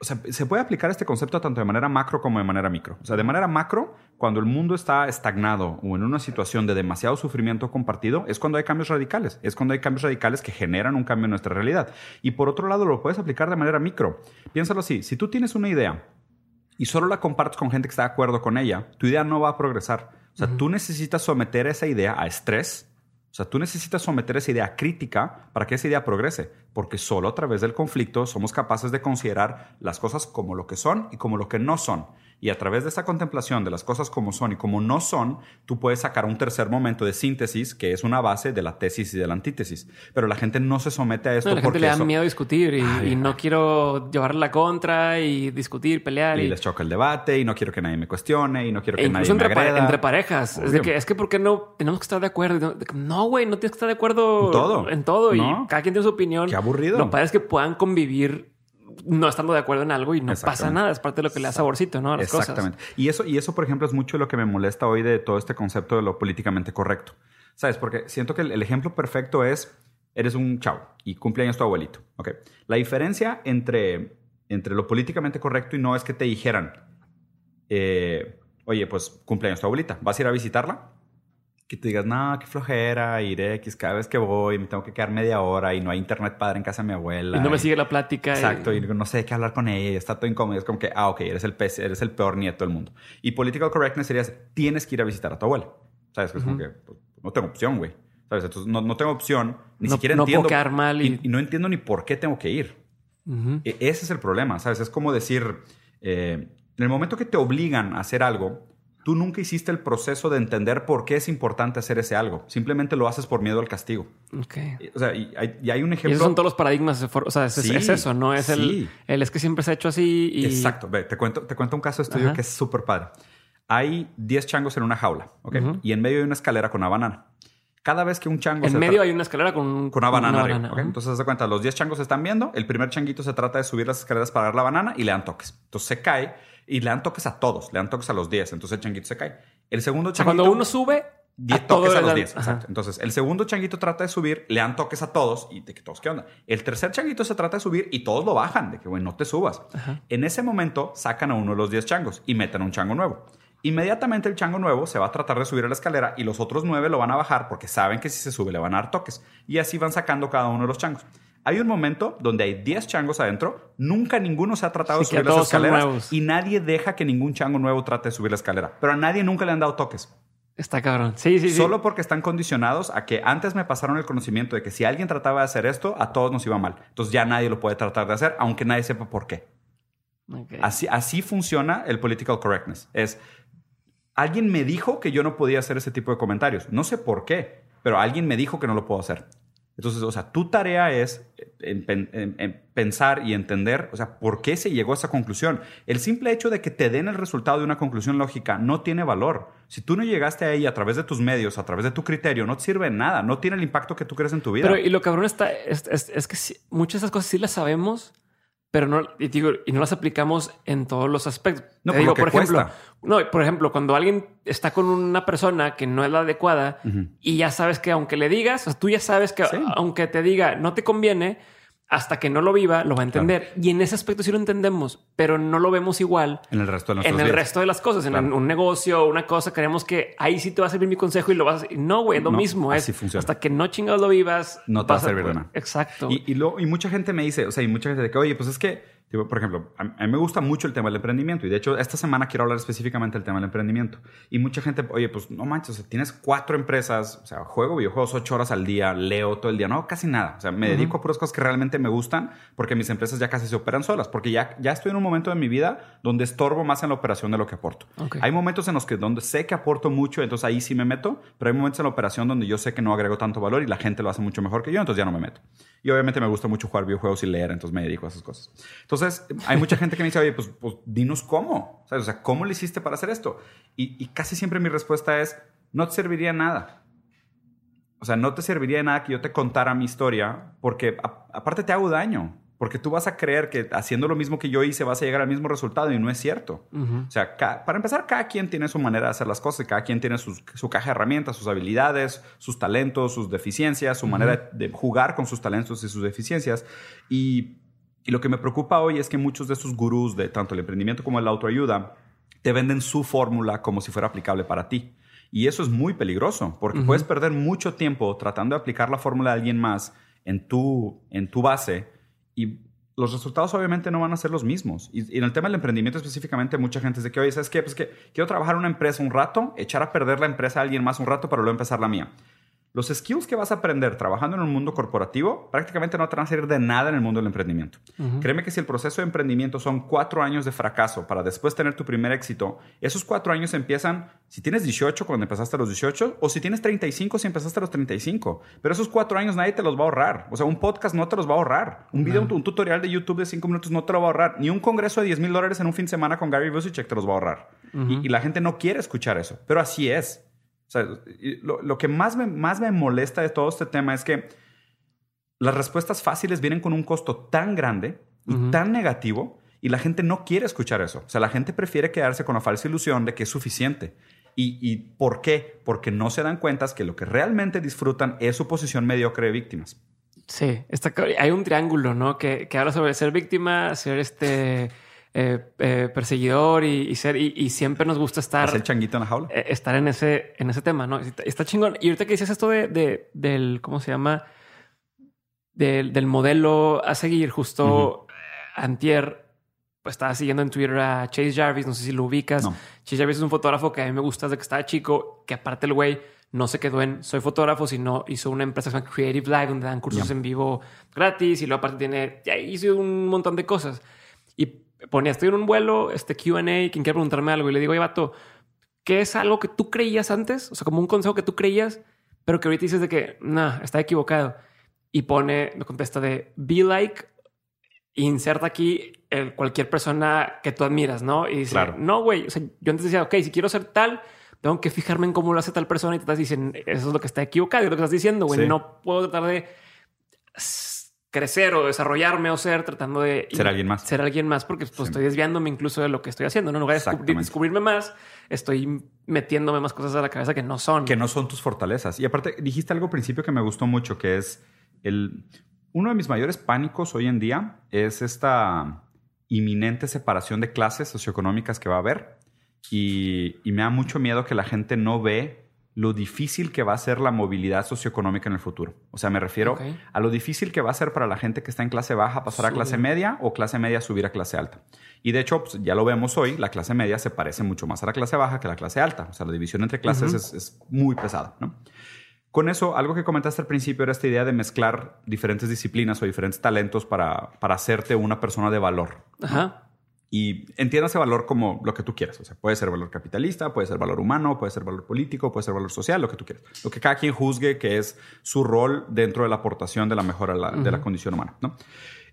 o sea, se puede aplicar este concepto tanto de manera macro como de manera micro. O sea, de manera macro, cuando el mundo está estagnado o en una situación de demasiado sufrimiento compartido, es cuando hay cambios radicales. Es cuando hay cambios radicales que generan un cambio en nuestra realidad. Y por otro lado, lo puedes aplicar de manera micro. Piénsalo así. Si tú tienes una idea y solo la compartes con gente que está de acuerdo con ella, tu idea no va a progresar o sea, tú necesitas someter esa idea a estrés. O sea, tú necesitas someter esa idea crítica para que esa idea progrese, porque solo a través del conflicto somos capaces de considerar las cosas como lo que son y como lo que no son. Y a través de esa contemplación de las cosas como son y como no son, tú puedes sacar un tercer momento de síntesis que es una base de la tesis y de la antítesis. Pero la gente no se somete a esto no, la gente le da miedo discutir y, no quiero llevar la contra y discutir, pelear. Y, les choca el debate y no quiero que nadie me cuestione y no quiero que e nadie me agreda. entre parejas. Es, de que, es que ¿por qué no tenemos que estar de acuerdo? No, güey, no tienes que estar de acuerdo en todo. En todo y cada quien tiene su opinión. Qué aburrido. Lo que es que puedan convivir no estando de acuerdo en algo y no pasa nada. Es parte de lo que le da saborcito, ¿no? A las Exactamente. Y eso, y eso, por ejemplo, es mucho lo que me molesta hoy de todo este concepto de lo políticamente correcto. ¿Sabes? Porque siento que el, ejemplo perfecto es, eres un chavo y cumpleaños tu abuelito. Ok. La diferencia entre, entre lo políticamente correcto y no es que te dijeran, eh, oye, pues cumpleaños tu abuelita, ¿vas a ir a visitarla? Que tú digas, no, qué flojera, iré X cada vez que voy, me tengo que quedar media hora y no hay internet padre en casa de mi abuela. Y no me sigue la plática. Exacto, y... no sé qué hablar con ella, está todo incómodo. Es como que, ah, ok, eres el, eres el peor nieto del mundo. Y political correctness sería, tienes que ir a visitar a tu abuela. ¿Sabes? Es como que pues, no tengo opción, güey. ¿Sabes? Entonces no, no tengo opción, ni siquiera entiendo. No puedo quedar mal y... y... no entiendo ni por qué tengo que ir. E, ese es el problema, ¿sabes? Es como decir, eh, en el momento que te obligan a hacer algo, Tú nunca hiciste el proceso de entender por qué es importante hacer ese algo. Simplemente lo haces por miedo al castigo. Ok. O sea, y hay, un ejemplo. Y esos son todos los paradigmas. O sea, es, eso, no es el, el, es que siempre se ha hecho así. Y... Exacto. Ve, te cuento, te cuento un caso de estudio que es súper padre. Hay 10 changos en una jaula, ¿ok? Y en medio hay una escalera con una banana. Cada vez que un chango... En medio hay una escalera con, con una banana, arriba. Entonces, haz de cuenta, los 10 changos se están viendo. El primer changuito se trata de subir las escaleras para dar la banana y le dan toques. Entonces se cae y le dan toques a todos. Le dan toques a los 10. Entonces el changuito se cae. El segundo changuito. cuando uno sube. 10 toques a los 10. Exacto. Entonces, el segundo changuito trata de subir, le dan toques a todos y de que todos, ¿qué onda? El tercer changuito se trata de subir y todos lo bajan, de que, bueno, no te subas. En ese momento, sacan a uno de los 10 changos y meten a un chango nuevo. Inmediatamente el chango nuevo se va a tratar de subir a la escalera y los otros nueve lo van a bajar porque saben que si se sube le van a dar toques. Y así van sacando cada uno de los changos. Hay un momento donde hay 10 changos adentro, nunca ninguno se ha tratado de subir las escaleras y nadie deja que ningún chango nuevo trate de subir la escalera. Pero a nadie nunca le han dado toques. Está cabrón. Sí, sí, sí. Solo porque están condicionados a que antes me pasaron el conocimiento de que si alguien trataba de hacer esto, a todos nos iba mal. Entonces ya nadie lo puede tratar de hacer, aunque nadie sepa por qué. Así, así funciona el political correctness. Es, alguien me dijo que yo no podía hacer ese tipo de comentarios. No sé por qué, pero alguien me dijo que no lo puedo hacer. Entonces, o sea, tu tarea es en, pensar y entender, o sea, por qué se llegó a esa conclusión. El simple hecho de que te den el resultado de una conclusión lógica no tiene valor. Si tú no llegaste a ella a través de tus medios, a través de tu criterio, no te sirve nada, no tiene el impacto que tú crees en tu vida. Pero, y lo cabrón está, es, es, que muchas de esas cosas sí las sabemos, pero no, y, digo, y no las aplicamos en todos los aspectos. No, por, por ejemplo, no, por ejemplo, cuando alguien está con una persona que no es la adecuada y ya sabes que aunque le digas, tú ya sabes que aunque te diga no te conviene, hasta que no lo viva, lo va a entender. Y en ese aspecto sí lo entendemos, pero no lo vemos igual en el resto de, en el resto de las cosas. En un negocio, una cosa, creemos que ahí sí te va a servir mi consejo y lo vas a... No, güey, es lo mismo. Es, funciona. Hasta que no chingados lo vivas. No te va a servir de nada. Exacto. Y, y, y mucha gente me dice, o sea, y mucha gente de que, oye, pues es que por ejemplo, a mí me gusta mucho el tema del emprendimiento y de hecho esta semana quiero hablar específicamente del tema del emprendimiento. Y mucha gente, oye, pues no manches, o sea, tienes cuatro empresas, o sea, juego videojuegos ocho horas al día, leo todo el día, no, casi nada. O sea, me dedico a puras cosas que realmente me gustan porque mis empresas ya casi se operan solas, porque ya, ya estoy en un momento de mi vida donde estorbo más en la operación de lo que aporto. Hay momentos en los que donde sé que aporto mucho, entonces ahí sí me meto, pero hay momentos en la operación donde yo sé que no agrego tanto valor y la gente lo hace mucho mejor que yo, entonces ya no me meto. Y obviamente me gusta mucho jugar videojuegos y leer, entonces me dedico a esas cosas. Entonces, hay mucha gente que me dice, oye, pues, pues dinos cómo. O sea, ¿cómo le hiciste para hacer esto? Y, casi siempre mi respuesta es, no te serviría nada. O sea, no te serviría de nada que yo te contara mi historia, porque aparte te hago daño. Porque tú vas a creer que haciendo lo mismo que yo hice vas a llegar al mismo resultado y no es cierto. O sea, para empezar, cada quien tiene su manera de hacer las cosas, cada quien tiene su caja de herramientas, sus habilidades, sus talentos, sus deficiencias, su manera de jugar con sus talentos y sus deficiencias. Y, y, lo que me preocupa hoy es que muchos de esos gurús de tanto el emprendimiento como la autoayuda te venden su fórmula como si fuera aplicable para ti. Y eso es muy peligroso porque puedes perder mucho tiempo tratando de aplicar la fórmula de alguien más en tu, en tu base y los resultados obviamente no van a ser los mismos. Y, en el tema del emprendimiento específicamente, mucha gente dice que, oye, ¿sabes qué? Pues que quiero trabajar en una empresa un rato, echar a perder la empresa a alguien más un rato para luego empezar la mía. Los skills que vas a aprender trabajando en un mundo corporativo prácticamente no te van a servir de nada en el mundo del emprendimiento. Créeme que si el proceso de emprendimiento son cuatro años de fracaso para después tener tu primer éxito, esos cuatro años empiezan si tienes 18 cuando empezaste a los 18 o si tienes 35 si empezaste a los 35. Pero esos cuatro años nadie te los va a ahorrar. O sea, un podcast no te los va a ahorrar. Un video, un tutorial de YouTube de cinco minutos no te lo va a ahorrar. Ni un congreso de 10 mil dólares en un fin de semana con Gary Vaynerchuk te los va a ahorrar. y la gente no quiere escuchar eso. Pero así es. O sea, lo, que más me, más me molesta de todo este tema es que las respuestas fáciles vienen con un costo tan grande y tan negativo y la gente no quiere escuchar eso. O sea, la gente prefiere quedarse con la falsa ilusión de que es suficiente. ¿Y, por qué? Porque no se dan cuenta que lo que realmente disfrutan es su posición mediocre de víctimas. Sí, está, hay un triángulo, ¿no? Que, que habla sobre ser víctima, ser este eh, eh, perseguidor y, ser y, siempre nos gusta estar changuito en la jaula. eh, estar en ese en ese tema no está, chingón. Y ahorita que dices esto de, del cómo se llama del, modelo a seguir justo antier pues estaba siguiendo en Twitter a Chase Jarvis no sé si lo ubicas. Chase Jarvis es un fotógrafo que a mí me gusta desde que estaba chico que aparte el güey no se quedó en soy fotógrafo, sino hizo una empresa que se llama Creative Live, donde dan cursos en vivo gratis y luego aparte tiene, ya hizo un montón de cosas. Y ponía, estoy en un vuelo, este QA, quien quiere preguntarme algo, y le digo, oye, vato, ¿qué es algo que tú creías antes? O sea, como un consejo que tú creías, pero que ahorita dices de que, no, está equivocado. Y pone, me contesta de, be like, inserta aquí el, cualquier persona que tú admiras, ¿no? Y dice, no, güey, o sea, yo antes decía, ok, si quiero ser tal, tengo que fijarme en cómo lo hace tal persona y te estás diciendo, eso es lo que está equivocado, es lo que estás diciendo, güey, no puedo tratar de crecer o desarrollarme o ser tratando de ser alguien más. Ser alguien más porque pues, estoy desviándome incluso de lo que estoy haciendo. ¿no? En lugar de descubrirme más, estoy metiéndome más cosas a la cabeza que no son. Que no son tus fortalezas. Y aparte, dijiste algo al principio que me gustó mucho, que es el... Uno de mis mayores pánicos hoy en día es esta inminente separación de clases socioeconómicas que va a haber y, y me da mucho miedo que la gente no ve lo difícil que va a ser la movilidad socioeconómica en el futuro. O sea, me refiero a lo difícil que va a ser para la gente que está en clase baja pasar a clase media o clase media subir a clase alta. Y de hecho, pues, ya lo vemos hoy, la clase media se parece mucho más a la clase baja que a la clase alta. O sea, la división entre clases es, es muy pesada, ¿no? Con eso, algo que comentaste al principio era esta idea de mezclar diferentes disciplinas o diferentes talentos para, para hacerte una persona de valor. Ajá. Y entienda ese valor como lo que tú quieras. O sea, puede ser valor capitalista, puede ser valor humano, puede ser valor político, puede ser valor social, lo que tú quieras. Lo que cada quien juzgue que es su rol dentro de la aportación de la mejora de la, de la Ujú. condición humana. ¿no?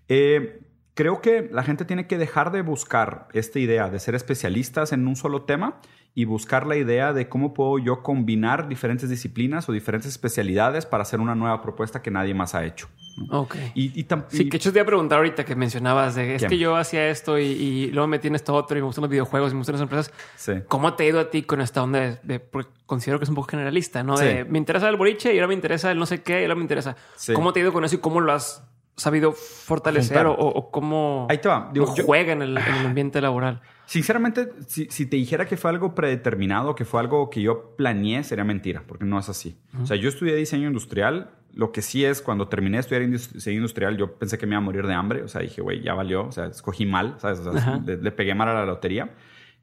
Eh, creo que la gente tiene que dejar de buscar esta idea de ser especialistas en un solo tema y buscar la idea de cómo puedo yo combinar diferentes disciplinas o diferentes especialidades para hacer una nueva propuesta que nadie más ha hecho. ¿no? Ok. Y, y Sí, que hecho te iba a preguntar ahorita que mencionabas de es que yo hacía esto y, y luego me metí en esto otro y me gustan los videojuegos y me gustan las empresas. sí. ¿Cómo te ha ido a ti con esta onda de, de- porque considero que es un poco generalista, ¿no? De Sí. me interesa el boliche y ahora me interesa el no sé qué y ahora me interesa. Sí. ¿Cómo te ha ido con eso y cómo lo has sabido fortalecer o, o cómo Ahí te va. Digo, o yo- juega en el, en el ambiente laboral? Sinceramente, si, si te dijera que fue algo predeterminado, que fue algo que yo planeé, sería mentira, porque no es así. O sea, yo estudié diseño industrial. Lo que sí es, cuando terminé de estudiar diseño industrial, yo pensé que me iba a morir de hambre. O sea, dije, güey, ya valió. O sea, escogí mal, ¿sabes? O sea, le pegué mal a la lotería.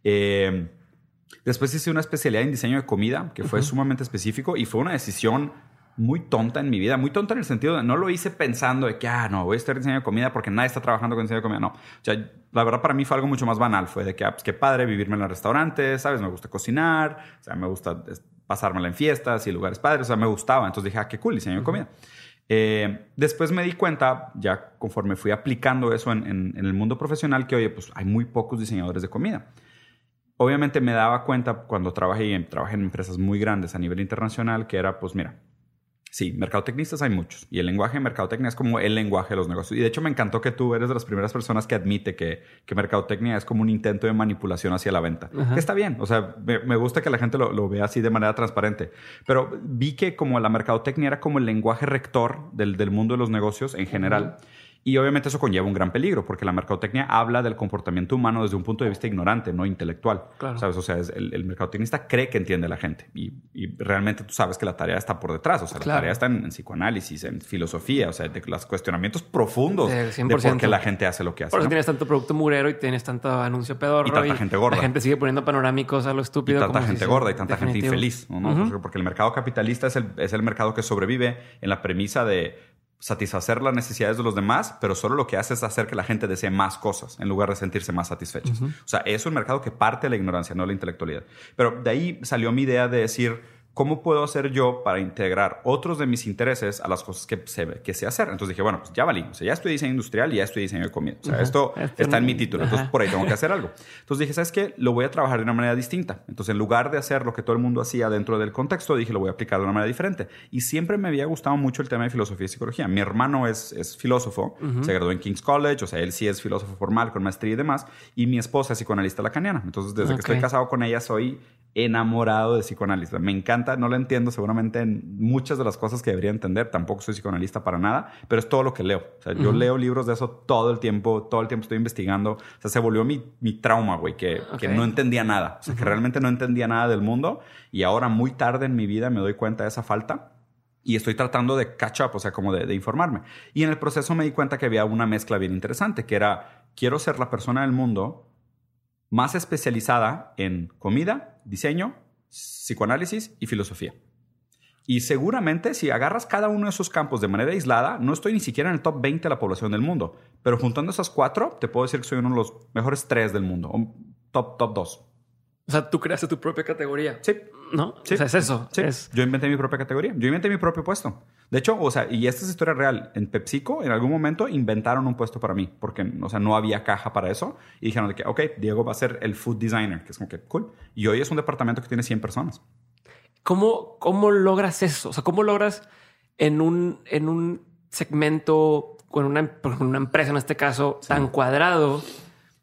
Eh, después hice una especialidad en diseño de comida, que fue sumamente específico y fue una decisión muy tonta en mi vida. Muy tonta en el sentido de no lo hice pensando de que, ah, no, voy a estudiar diseño de comida porque nadie está trabajando con diseño de comida. No. O sea, la verdad para mí fue algo mucho más banal. Fue de que, ah, pues qué padre vivirme en el restaurante, ¿sabes? Me gusta cocinar, o sea, me gusta pasármela en fiestas y lugares padres. O sea, me gustaba. Entonces dije, ah, qué cool, diseño de comida. Eh, después me di cuenta, ya conforme fui aplicando eso en, en- en el mundo profesional, que oye, pues hay muy pocos diseñadores de comida. Obviamente me daba cuenta cuando trabajé, trabajé en empresas muy grandes a nivel internacional que era, pues mira, sí, mercadotecnistas hay muchos y el lenguaje de mercadotecnia es como el lenguaje de los negocios. Y de hecho me encantó que tú eres de las primeras personas que admite que, que mercadotecnia es como un intento de manipulación hacia la venta. Ajá. Que está bien, o sea, me, me gusta que la gente lo, lo vea así de manera transparente. Pero vi que como la mercadotecnia era como el lenguaje rector del, del mundo de los negocios en general. Y obviamente eso conlleva un gran peligro, porque la mercadotecnia habla del comportamiento humano desde un punto de vista ignorante, no intelectual. Claro. ¿Sabes? O sea, es- el, el mercadotecnista cree que entiende a la gente y, y realmente tú sabes que la tarea está por detrás. O sea, Claro. la tarea está en, en psicoanálisis, en filosofía, o sea, de los cuestionamientos profundos De de, 100%. por qué la gente hace lo que hace. Por eso ¿no? tienes tanto producto murero y tienes tanto anuncio pedorro. Y tanta gente gorda. La gente sigue poniendo panorámicos a lo Y estúpido. tanta como si gente gorda y tanta definitivo. gente infeliz. Porque el mercado capitalista es el, es el mercado que sobrevive en la premisa de satisfacer las necesidades de los demás, pero solo lo que hace es hacer que la gente desee más cosas en lugar de sentirse más satisfechos. O sea, es un mercado que parte de la ignorancia, no de la intelectualidad. Pero de ahí salió mi idea de decir, ¿cómo puedo hacer yo para integrar otros de mis intereses a las cosas que sé, que sé hacer? Entonces dije, bueno, pues ya valí. O sea, ya estudié diseño industrial y ya estudié diseño de comida. O sea, Ajá. esto Este está en mi título. Entonces, Ajá. por ahí tengo que hacer algo. Entonces dije, ¿sabes qué? Lo voy a trabajar de una manera distinta. Entonces, en lugar de hacer lo que todo el mundo hacía dentro del contexto, dije, lo voy a aplicar de una manera diferente. Y siempre me había gustado mucho el tema de filosofía y psicología. Mi hermano es, es filósofo, se graduó en King's College, o sea, él sí es filósofo formal, con maestría y demás. Y mi esposa es psicoanalista lacaniana. Entonces, desde Ok. que estoy casado con ella, soy enamorado de psicoanálisis. Me encanta, no lo entiendo seguramente en muchas de las cosas que debería entender. Tampoco soy psicoanalista para nada, pero es todo lo que leo. O sea, yo leo libros de eso todo el tiempo, todo el tiempo estoy investigando. O sea, se volvió mi, mi trauma, güey, que, que no entendía nada. O sea, que realmente no entendía nada del mundo. Y ahora, muy tarde en mi vida, me doy cuenta de esa falta. Y estoy tratando de catch up, o sea, como de, de informarme. Y en el proceso me di cuenta que había una mezcla bien interesante, que era, quiero ser la persona del mundo más especializada en comida, diseño, psicoanálisis y filosofía. Y seguramente si agarras cada uno de esos campos de manera aislada, no estoy ni siquiera en el top 20 de la población del mundo. Pero juntando esas cuatro, te puedo decir que soy uno de los mejores tres del mundo. top, top dos. O sea, tú creaste tu propia categoría. Sí. ¿No? Sí. O sea, es eso. Sí, Es, yo inventé mi propia categoría. Yo inventé mi propio puesto. De hecho, o sea, y esta es historia real. En PepsiCo, en algún momento, inventaron un puesto para mí, porque, o sea, no había caja para eso. Y dijeron de que, ok, Diego va a ser el food designer, que es como que, cool. Y hoy es un departamento que tiene 100 personas. ¿Cómo, ¿Cómo logras eso? O sea, ¿cómo logras en un, en un segmento, con una, una empresa en este caso, tan cuadrado,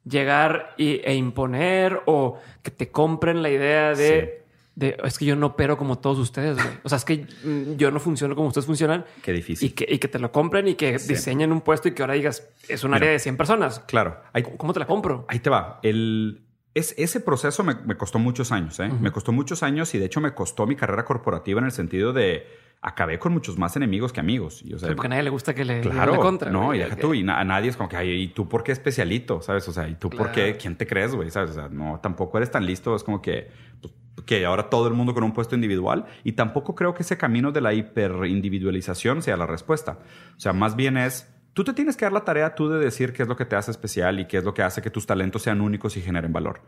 llegar y- e imponer o que te compren la idea de, de, es que yo no opero como todos ustedes, güey. O sea, es que mm, yo no funciono como ustedes funcionan. Qué difícil. Y que, y que te lo compren y que Sí. diseñen un puesto y que ahora digas, es un área de 100 personas. Claro. ¿Cómo te la compro? Ahí te va. El, Es, ese proceso me, me costó muchos años, ¿eh? Me costó muchos años y de hecho me costó mi carrera corporativa en el sentido de acabé con muchos más enemigos que amigos. Y, o sea, Sí, porque a nadie le gusta que le Claro, la contra. no, güey. y deja tú, y na- a nadie es como que, ay, ¿y tú por qué especialito? ¿Sabes? O sea, ¿y tú por qué? ¿Quién te crees, güey? ¿Sabes? O sea, no, tampoco eres tan listo, es como que, pues, que ahora todo el mundo con un puesto individual, y tampoco creo que ese camino de la hiperindividualización sea la respuesta. O sea, más bien es, tú te tienes que dar la tarea tú de decir qué es lo que te hace especial y qué es lo que hace que tus talentos sean únicos y generen valor.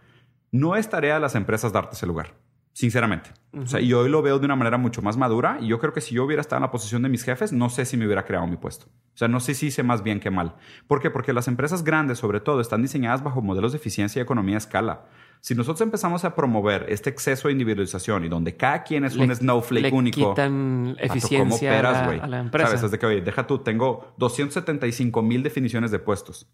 No es tarea de las empresas darte ese lugar. Sinceramente. O sea, y hoy lo veo de una manera mucho más madura y yo creo que si yo hubiera estado en la posición de mis jefes, no sé si me hubiera creado mi puesto. O sea, no sé si hice más bien que mal. ¿Por qué? Porque las empresas grandes, sobre todo, están diseñadas bajo modelos de eficiencia y economía a escala. Si nosotros empezamos a promover este exceso de individualización y donde cada quien es un snowflake le único. quitan eficiencia ¿cómo operas, a, la, a la empresa. ¿Sabes? Es de que, oye, deja tú, tengo 275 mil definiciones de puestos.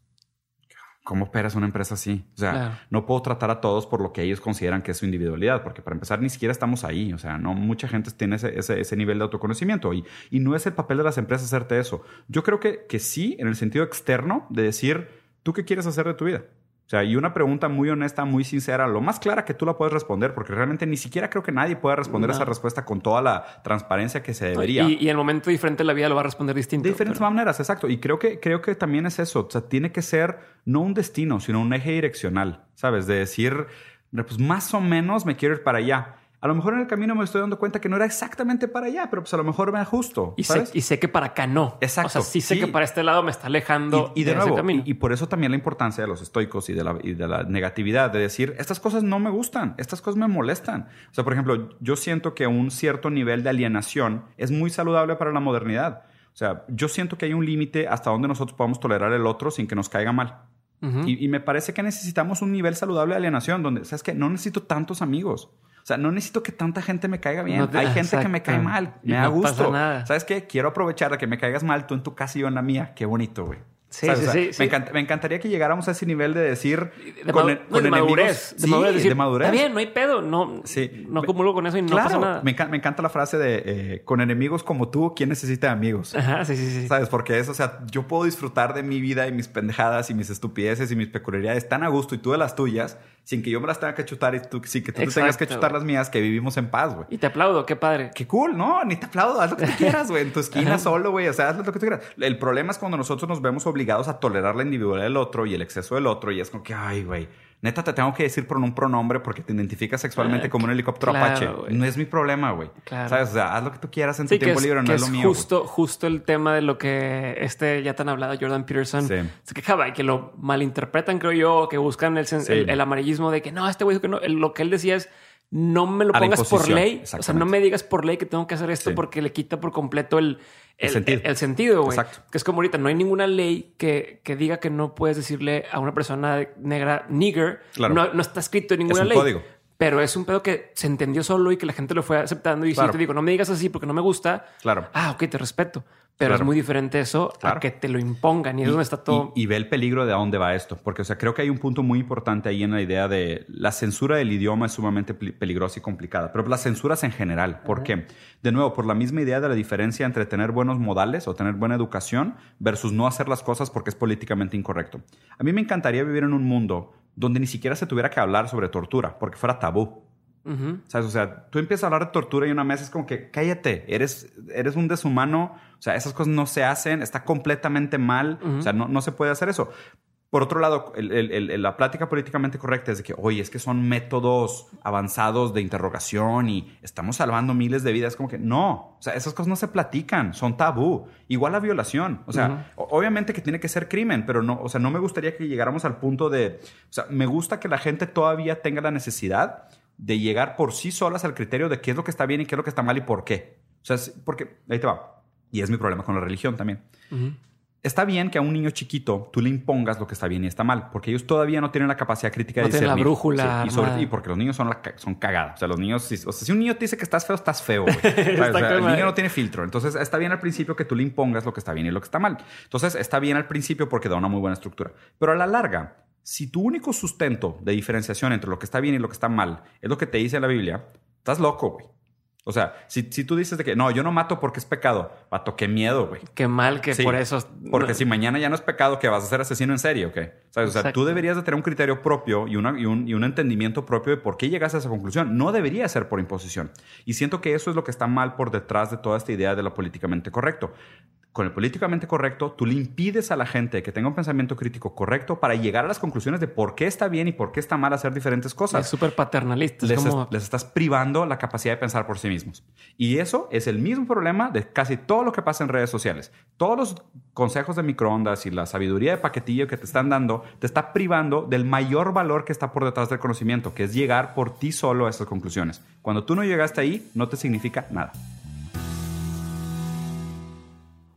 ¿Cómo operas una empresa así? O sea, Claro. no puedo tratar a todos por lo que ellos consideran que es su individualidad, porque para empezar ni siquiera estamos ahí. O sea, no mucha gente tiene ese, ese, ese nivel de autoconocimiento y, y no es el papel de las empresas hacerte eso. Yo creo que, que sí, en el sentido externo, de decir, ¿tú qué quieres hacer de tu vida? Sea, y una pregunta muy honesta, muy sincera, lo más clara que tú la puedes responder, porque realmente ni siquiera creo que nadie pueda responder No. esa respuesta con toda la transparencia que se debería. Y, y en el momento diferente de la vida lo va a responder distinto. De diferentes pero- maneras, exacto. Y creo que, creo que también es eso. O sea, tiene que ser no un destino, sino un eje direccional, ¿sabes? De decir, pues más o menos me quiero ir para allá. A lo mejor en el camino me estoy dando cuenta que no era exactamente para allá, pero pues a lo mejor me ajusto. Y sé, y sé que para acá no. Exacto, O sea, sí sé sí. que para este lado me está alejando Y, y de, ese nuevo, camino. y, y por eso también la importancia de los estoicos y de, la, y de la negatividad, de decir, estas cosas no me gustan, estas cosas me molestan. O sea, por ejemplo, yo siento que un cierto nivel de alienación es muy saludable para la modernidad. O sea, yo siento que hay un límite hasta donde nosotros podamos tolerar el otro sin que nos caiga mal. Y, y me parece que necesitamos un nivel saludable de alienación donde, ¿sabes qué? No necesito tantos amigos. O sea, no necesito que tanta gente me caiga bien. No te- Hay gente que me cae mal. Y Me da no pasa gusto. nada. ¿Sabes qué? Quiero aprovechar de que me caigas mal tú en tu casa y yo en la mía. Qué bonito, güey. Sí, sí, sea, sí, me, encanta- me encantaría que llegáramos a ese nivel de decir de, con, madu- no, con de enemigos- madurez. De madurez. decir, de madurez. Está bien, no hay pedo. No, Sí. no acumulo con eso y no claro, pasa nada. Me, encanta, me encanta la frase de eh, con enemigos como tú, ¿quién necesita amigos? Ajá, sí, sí, sí. ¿Sabes? Porque eso, o sea, yo puedo disfrutar de mi vida y mis pendejadas y mis estupideces y mis peculiaridades tan a gusto y tú de las tuyas sin que yo me las tenga que chutar y tú, sin que tú te tengas que Exacto, chutar las mías, que vivimos en paz, güey. Y te aplaudo, qué padre. Qué cool, no, ni te aplaudo, haz lo que tú quieras, güey, en tu esquina solo, güey, o sea, haz lo que tú quieras. El problema es cuando nosotros nos vemos obligados a tolerar la individualidad del otro y el exceso del otro y es como que, ay, güey, neta te tengo que decir por un pronombre porque te identificas sexualmente Ah, como un helicóptero claro, apache. No es mi problema, güey. Claro. ¿Sabes? O sea, haz lo que tú quieras en tu Sí, que tiempo es, libre, no es lo mío. justo, justo el tema de lo que este ya tan hablado Jordan Peterson Sí. se quejaba y que lo malinterpretan, creo yo, que buscan el, Sí. el, el amarillismo de que no, este güey no. Lo que él decía es no me lo pongas por ley. O sea, no me digas por ley que tengo que hacer esto Sí. porque le quita por completo el, El el, sentido. el sentido, güey. Exacto. Que es como ahorita, no hay ninguna ley que, que diga que no puedes decirle a una persona negra nigger. Claro. No, no está escrito en ninguna un ley. código. Pero es un pedo que se entendió solo y que la gente lo fue aceptando. Y Claro. si te digo, no me digas así porque no me gusta. Claro. Ah, ok, te respeto. Pero Claro. es muy diferente eso Claro. a que te lo impongan y es donde está todo. Y, y ve el peligro de a dónde va esto. Porque, o sea, creo que hay un punto muy importante ahí en la idea de la censura del idioma es sumamente peli- peligrosa y complicada. Pero las censuras en general. ¿Por qué? De nuevo, por la misma idea de la diferencia entre tener buenos modales o tener buena educación versus no hacer las cosas porque es políticamente incorrecto. A mí me encantaría vivir en un mundo donde ni siquiera se tuviera que hablar sobre tortura porque fuera tabú. Ujú. ¿Sabes? O sea, tú empiezas a hablar de tortura y una mesa es como que cállate, eres, eres un deshumano, o sea, esas cosas no se hacen, está completamente mal, o sea, no, no se puede hacer eso. Por otro lado, el- el- el- la plática políticamente correcta es de que, oye, es que son métodos avanzados de interrogación y estamos salvando miles de vidas. Como que no, o sea, esas cosas no se platican, son tabú. Igual la violación. O sea, o- obviamente que tiene que ser crimen, pero no, o sea, no me gustaría que llegáramos al punto de, o sea, me gusta que la gente todavía tenga la necesidad de llegar por sí solas al criterio de qué es lo que está bien y qué es lo que está mal y por qué. O sea, porque ahí te va. Y es mi problema con la religión también. Ujú. Está bien que a un niño chiquito tú le impongas lo que está bien y está mal, porque ellos todavía no tienen la capacidad crítica de No tienen la discernir. brújula Sí, y, sobre- y porque los niños son, la son cagados. O sea, los niños, si, o sea, si un niño te dice que estás feo, estás feo. güey. ¿Sabes? O sea, con el niño no tiene filtro. Entonces, está bien al principio que tú le impongas lo que está bien y lo que está mal. Entonces, está bien al principio porque da una muy buena estructura. Pero a la larga, si tu único sustento de diferenciación entre lo que está bien y lo que está mal es lo que te dice la Biblia, estás loco, güey. O sea, si, si tú dices de que no, yo no mato porque es pecado, pato, qué miedo, güey. Qué mal que Sí, por eso. Porque si mañana ya no es pecado, que vas a ser asesino en serie, ¿ok? ¿Sabes? O sea, Exacto. tú deberías de tener un criterio propio y, una- y un, y un entendimiento propio de por qué llegas a esa conclusión. No debería ser por imposición. Y siento que eso es lo que está mal por detrás de toda esta idea de lo políticamente correcto. Con el políticamente correcto, tú le impides a la gente que tenga un pensamiento crítico correcto para llegar a las conclusiones de por qué está bien y por qué está mal hacer diferentes Es cosas súper paternalista. Es les, como. es- les estás privando la capacidad de pensar por sí mismos. Y eso es el mismo problema de casi todo lo que pasa en redes sociales. Todos los consejos de microondas y la sabiduría de paquetillo que te están dando te está privando del mayor valor que está por detrás del conocimiento, que es llegar por ti solo a esas conclusiones. Cuando tú no llegaste ahí, no te significa nada.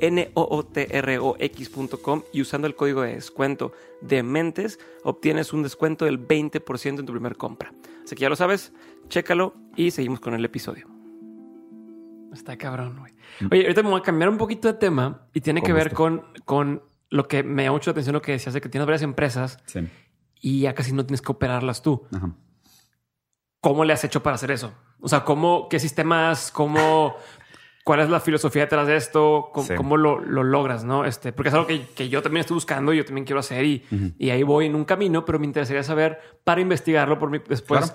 N-O-O-T-R-O-X.com y usando el código de descuento de mentes obtienes un descuento del 20% en tu primer compra. Así que ya lo sabes, chécalo y seguimos con el episodio. Está cabrón, güey. Oye, ahorita me voy a cambiar un poquito de tema y tiene que ver con, con lo que me llama mucho la atención lo que decías de que tienes varias empresas Sí. y ya casi no tienes que operarlas tú. Ajá. ¿Cómo le has hecho para hacer eso? O sea, ¿cómo, qué sistemas, cómo, cuál es la filosofía detrás de esto? ¿Cómo, Sí. cómo lo, lo logras? No, este, porque es algo que, que yo también estoy buscando y yo también quiero hacer y, y ahí voy en un camino, pero me interesaría saber para investigarlo por mí después. Claro.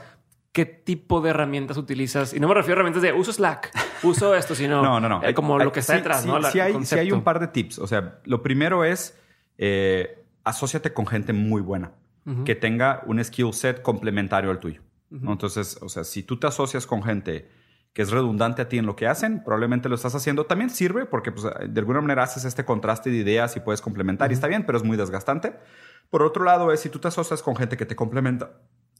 ¿Qué tipo de herramientas utilizas? Y no me refiero a herramientas de uso Slack, uso esto, sino No, no, no. eh, como Hay- lo que está sí, detrás, sí, ¿no? La- sí hay, sí hay concepto. un par de tips. O sea, lo primero es eh, asóciate con gente muy buena que tenga un skill set complementario al tuyo. ¿no? Entonces, o sea, si tú te asocias con gente que es redundante a ti en lo que hacen, probablemente lo estás haciendo. También sirve porque pues, de alguna manera haces este contraste de ideas y puedes complementar y está bien, pero es muy desgastante. Por otro lado, es si tú te asocias con gente que te complementa,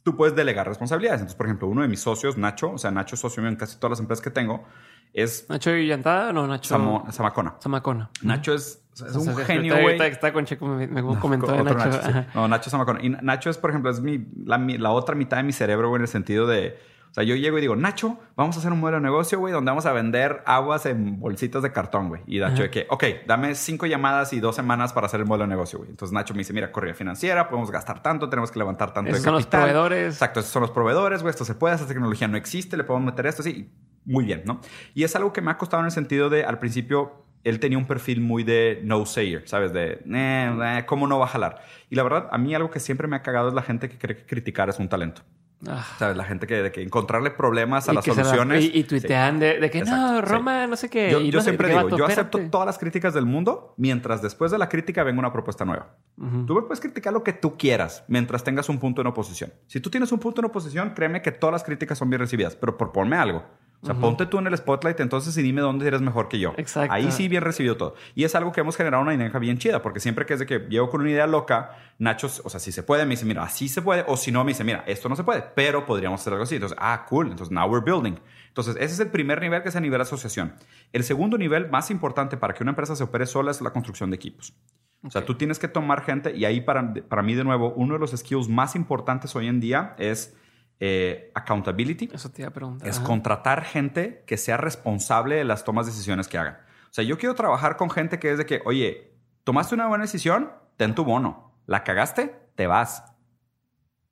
tú puedes delegar responsabilidades. Entonces, por ejemplo, uno de mis socios, Nacho, o sea, Nacho es socio mío en casi todas las empresas que tengo, es Nacho y Llantada, no, Nacho Samo- Zamacona. Zamacona. Nacho es, es O sea, un genio, güey. Está con Checo, me, me comentó de Nacho. Nacho, sí. No, Nacho Zamacona. Y Nacho es, por ejemplo, es mi, la, mi- la otra mitad de mi cerebro, güey, en el sentido de... O sea, yo llego y digo, Nacho, vamos a hacer un modelo de negocio, güey, donde vamos a vender aguas en bolsitas de cartón, güey. Y Nacho de que, ok, dame cinco llamadas y dos semanas para hacer el modelo de negocio, güey. Entonces Nacho me dice, mira, corrida financiera, podemos gastar tanto, tenemos que levantar tanto Esos de son los proveedores. Exacto, esos son los proveedores, güey. Esto se puede, esta tecnología no existe, le podemos meter esto, sí. Muy bien, ¿no? Y es algo que me ha costado en el sentido de, al principio, él tenía un perfil muy de no sayer, ¿sabes? De, eh, eh, ¿cómo no va a jalar? Y la verdad, a mí algo que siempre me ha cagado es la gente que cree que criticar es un talento. Ah. ¿Sabes? La gente que, de que encontrarle problemas a Y las la- soluciones. y, y tuitean de, de que Exacto, no, sí. Roma, no sé qué. Yo, yo no siempre digo, vato, yo acepto espérate. todas las críticas del mundo mientras después de la crítica venga una propuesta nueva. Tú me puedes criticar lo que tú quieras mientras tengas un punto en oposición. Si tú tienes un punto en oposición, créeme que todas las críticas son bien recibidas, pero por ponme algo. O sea, ponte tú en el spotlight entonces y dime dónde eres mejor que yo. Exacto. Ahí sí bien recibido todo. Y es algo que hemos generado una dinámica bien chida, porque siempre que es de que llego con una idea loca, Nacho, o sea, si se puede, me dice, mira, así se puede, o si no, me dice, mira, esto no se puede, pero podríamos hacer algo así. Entonces, ah, cool, entonces now we're building. Entonces, ese es el primer nivel que es a nivel asociación. El segundo nivel más importante para que una empresa se opere sola es la construcción de equipos. O sea, tú tienes que tomar gente y ahí para, para mí de nuevo, uno de los skills más importantes hoy en día es eh, accountability. Eso te iba a preguntar. Es Ajá. contratar gente que sea responsable de las tomas de decisiones que hagan. O sea, yo quiero trabajar con gente que es de que, oye, tomaste una buena decisión, ten tu bono. La cagaste, te vas.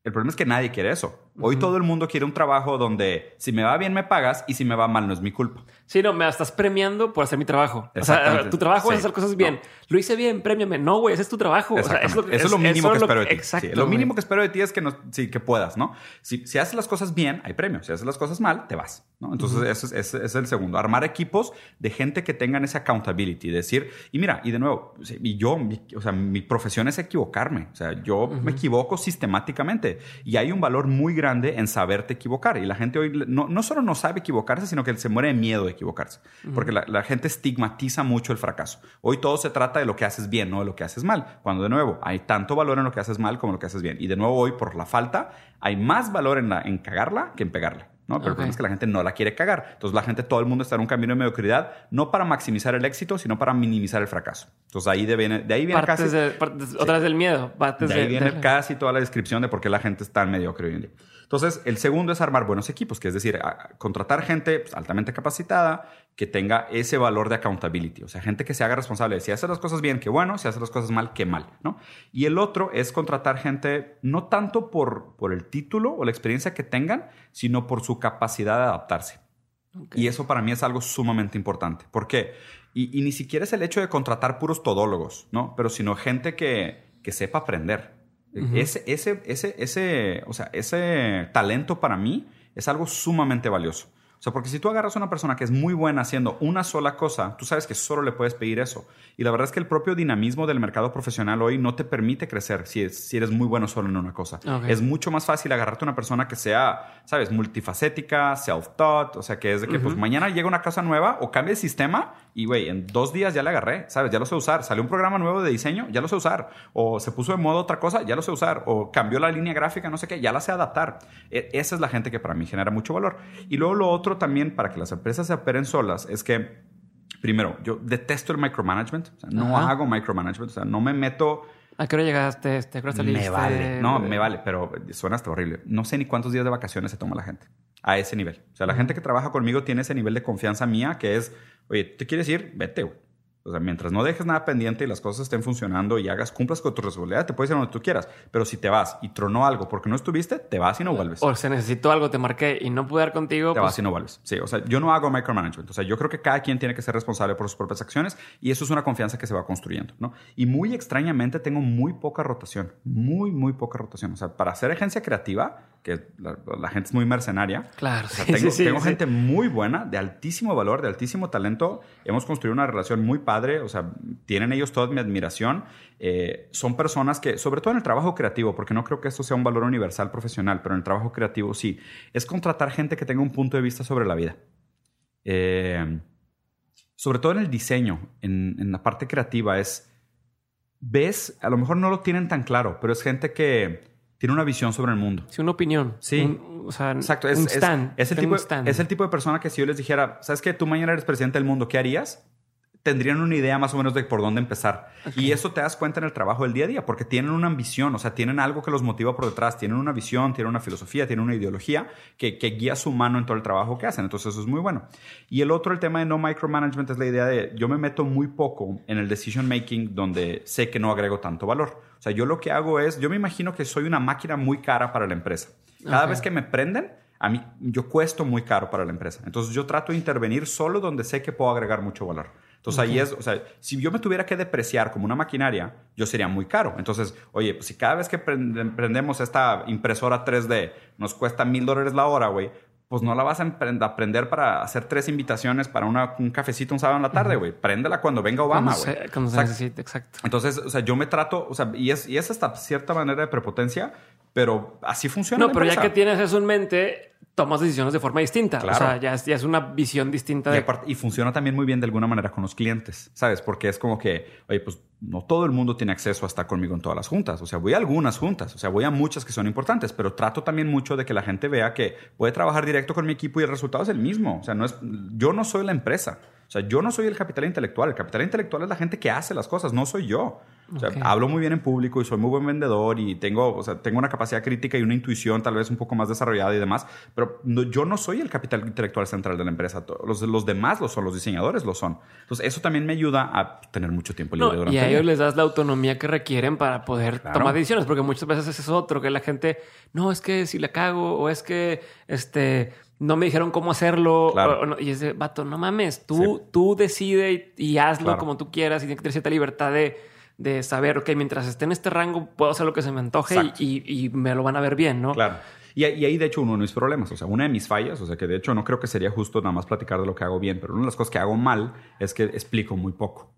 El problema es que nadie quiere eso. Hoy todo el mundo quiere un trabajo donde si me va bien me pagas y si me va mal no es mi culpa. Sí, no, me estás premiando por hacer mi trabajo. O sea, tu trabajo es hacer cosas bien. No. Lo hice bien, premiame. No, güey, ese es tu trabajo. O sea, es lo, eso es lo mínimo que espero de ti. Exacto. Sí, lo mínimo güey. que espero de ti es que, no, sí, que puedas, ¿no? Si, si haces las cosas bien, hay premio. Si haces las cosas mal, te vas. ¿no? Entonces, ese, es, ese, es el segundo. Armar equipos de gente que tengan ese accountability. Decir, y mira, y de nuevo, y yo, o sea, mi profesión es equivocarme. O sea, yo me equivoco sistemáticamente. Y hay un valor muy grande en saberte equivocar. Y la gente hoy no, no solo no sabe equivocarse, sino que se muere de miedo de equivocarse. Porque la, la, gente estigmatiza mucho el fracaso. Hoy todo se trata de lo que haces bien, no de lo que haces mal. Cuando de nuevo hay tanto valor en lo que haces mal como en lo que haces bien. Y de nuevo hoy, por la falta, hay más valor en, la, en cagarla que en pegarla. ¿no? Pero okay. es que la gente no la quiere cagar. Entonces la gente, todo el mundo está en un camino de mediocridad, no para maximizar el éxito, sino para minimizar el fracaso. Entonces ahí de, de ahí viene partes casi... De, partes, otra vez del miedo. Partes de ahí de, viene casi toda la descripción de por qué la gente está tan mediocre hoy en día. Entonces, el segundo es armar buenos equipos, que es decir, contratar gente pues, altamente capacitada que tenga ese valor de accountability, o sea, gente que se haga responsable de si hace las cosas bien, qué bueno, si hace las cosas mal, qué mal, ¿no? Y el otro es contratar gente no tanto por, por el título o la experiencia que tengan, sino por su capacidad de adaptarse. Okay. Y eso para mí es algo sumamente importante. ¿Por qué? Y, y, ni siquiera es el hecho de contratar puros todólogos, ¿no? Pero sino gente que, que sepa aprender. Ese, ese, ese, ese, o sea, ese talento para mí es algo sumamente valioso. O sea, porque si tú agarras a una persona que es muy buena haciendo una sola cosa, tú sabes que solo le puedes pedir eso. Y la verdad es que el propio dinamismo del mercado profesional hoy no te permite crecer si, es, si eres muy bueno solo en una cosa. Okay. Es mucho más fácil agarrarte a una persona que sea, sabes, multifacética, self-taught, o sea, que es de que uh -huh. pues mañana llega una cosa nueva o cambia el sistema y, güey, en dos días ya le agarré, sabes, ya lo sé usar. Salió un programa nuevo de diseño, ya lo sé usar. O se puso de modo otra cosa, ya lo sé usar. O cambió la línea gráfica, no sé qué, ya la sé adaptar. E esa es la gente que para mí genera mucho valor. Y luego lo otro también para que las empresas se operen solas es que, primero, yo detesto el micromanagement. O sea, no Ajá. hago micromanagement. O sea, no me meto... ¿A qué hora llegaste? ¿Te acuerdas Me vale. No, me vale, pero suena hasta horrible. No sé ni cuántos días de vacaciones se toma la gente. A ese nivel. O sea, la gente que trabaja conmigo tiene ese nivel de confianza mía que es, oye, ¿te quieres ir? Vete, güey. O sea, mientras no dejes nada pendiente y las cosas estén funcionando y hagas, cumplas con tu responsabilidad, te puedes ir donde tú quieras. Pero si te vas y tronó algo porque no estuviste, te vas y no vuelves. O se necesitó algo, te marqué y no pude dar contigo. Te pues... vas y no vuelves. Sí, o sea, yo no hago micromanagement. O sea, yo creo que cada quien tiene que ser responsable por sus propias acciones y eso es una confianza que se va construyendo, ¿no? Y muy extrañamente tengo muy poca rotación. Muy, muy poca rotación. O sea, para hacer agencia creativa, que la, la gente es muy mercenaria. Claro. O sea, tengo, sí, sí, tengo sí. gente muy buena, de altísimo valor, de altísimo talento. Hemos construido una relación muy padre. O sea, tienen ellos toda mi admiración. Eh, son personas que, sobre todo en el trabajo creativo, porque no creo que esto sea un valor universal profesional, pero en el trabajo creativo sí, es contratar gente que tenga un punto de vista sobre la vida. Eh, sobre todo en el diseño, en, en, la parte creativa, es, ves, a lo mejor no lo tienen tan claro, pero es gente que tiene una visión sobre el mundo. Sí, una opinión. Sí. Un, o sea, Exacto. Es, un stand. Es, es, el tipo, stand. es el tipo de persona que si yo les dijera, ¿sabes qué? Tú mañana eres presidente del mundo, ¿qué harías? tendrían una idea más o menos de por dónde empezar. Okay. Y eso te das cuenta en el trabajo del día a día, porque tienen una ambición, o sea, tienen algo que los motiva por detrás, tienen una visión, tienen una filosofía, tienen una ideología que, que, guía su mano en todo el trabajo que hacen. Entonces, eso es muy bueno. Y el otro, el tema de no micromanagement, es la idea de yo me meto muy poco en el decision making donde sé que no agrego tanto valor. O sea, yo lo que hago es, yo me imagino que soy una máquina muy cara para la empresa. Cada okay. vez que me prenden, a mí yo cuesto muy caro para la empresa. Entonces, yo trato de intervenir solo donde sé que puedo agregar mucho valor. Entonces okay. ahí es, o sea, si yo me tuviera que depreciar como una maquinaria, yo sería muy caro. Entonces, oye, pues si cada vez que prendemos esta impresora 3D nos cuesta mil dólares la hora, güey, pues no la vas a aprender para hacer tres invitaciones para una, un cafecito un sábado en la tarde, güey. Uh -huh. Préndela cuando venga Obama, güey. Cuando, cuando se necesite, exacto. Entonces, o sea, yo me trato, o sea, y es, y es hasta cierta manera de prepotencia, pero así funciona. No, pero ya que tienes eso en mente, tomas decisiones de forma distinta. Claro. O sea, ya es, ya es una visión distinta. De... Y, aparte, y, funciona también muy bien de alguna manera con los clientes, ¿sabes? Porque es como que, oye, pues no todo el mundo tiene acceso a estar conmigo en todas las juntas. O sea, voy a algunas juntas, o sea, voy a muchas que son importantes, pero trato también mucho de que la gente vea que puede trabajar directo con mi equipo y el resultado es el mismo. O sea, no es, yo no soy la empresa. O sea, yo no soy el capital intelectual. El capital intelectual es la gente que hace las cosas, no soy yo. O sea, okay. hablo muy bien en público y soy muy buen vendedor y tengo, o sea, tengo una capacidad crítica y una intuición tal vez un poco más desarrollada y demás, pero no, yo no soy el capital intelectual central de la empresa. Los, los demás lo son, los diseñadores lo son. Entonces, eso también me ayuda a tener mucho tiempo libre no, durante Y a ellos les das la autonomía que requieren para poder claro. tomar decisiones, porque muchas veces ese es otro, que la gente, no, es que si la cago o es que, este no me dijeron cómo hacerlo. Claro. O, no, y es de, vato, no mames, tú, sí. tú decide y, y hazlo claro. como tú quieras y tienes que tener cierta libertad de, de saber, ok, mientras esté en este rango puedo hacer lo que se me antoje y, y, y, me lo van a ver bien, ¿no? Claro. Y, y, ahí, de hecho, uno de mis problemas, o sea, una de mis fallas, o sea, que de hecho no creo que sería justo nada más platicar de lo que hago bien, pero una de las cosas que hago mal es que explico muy poco.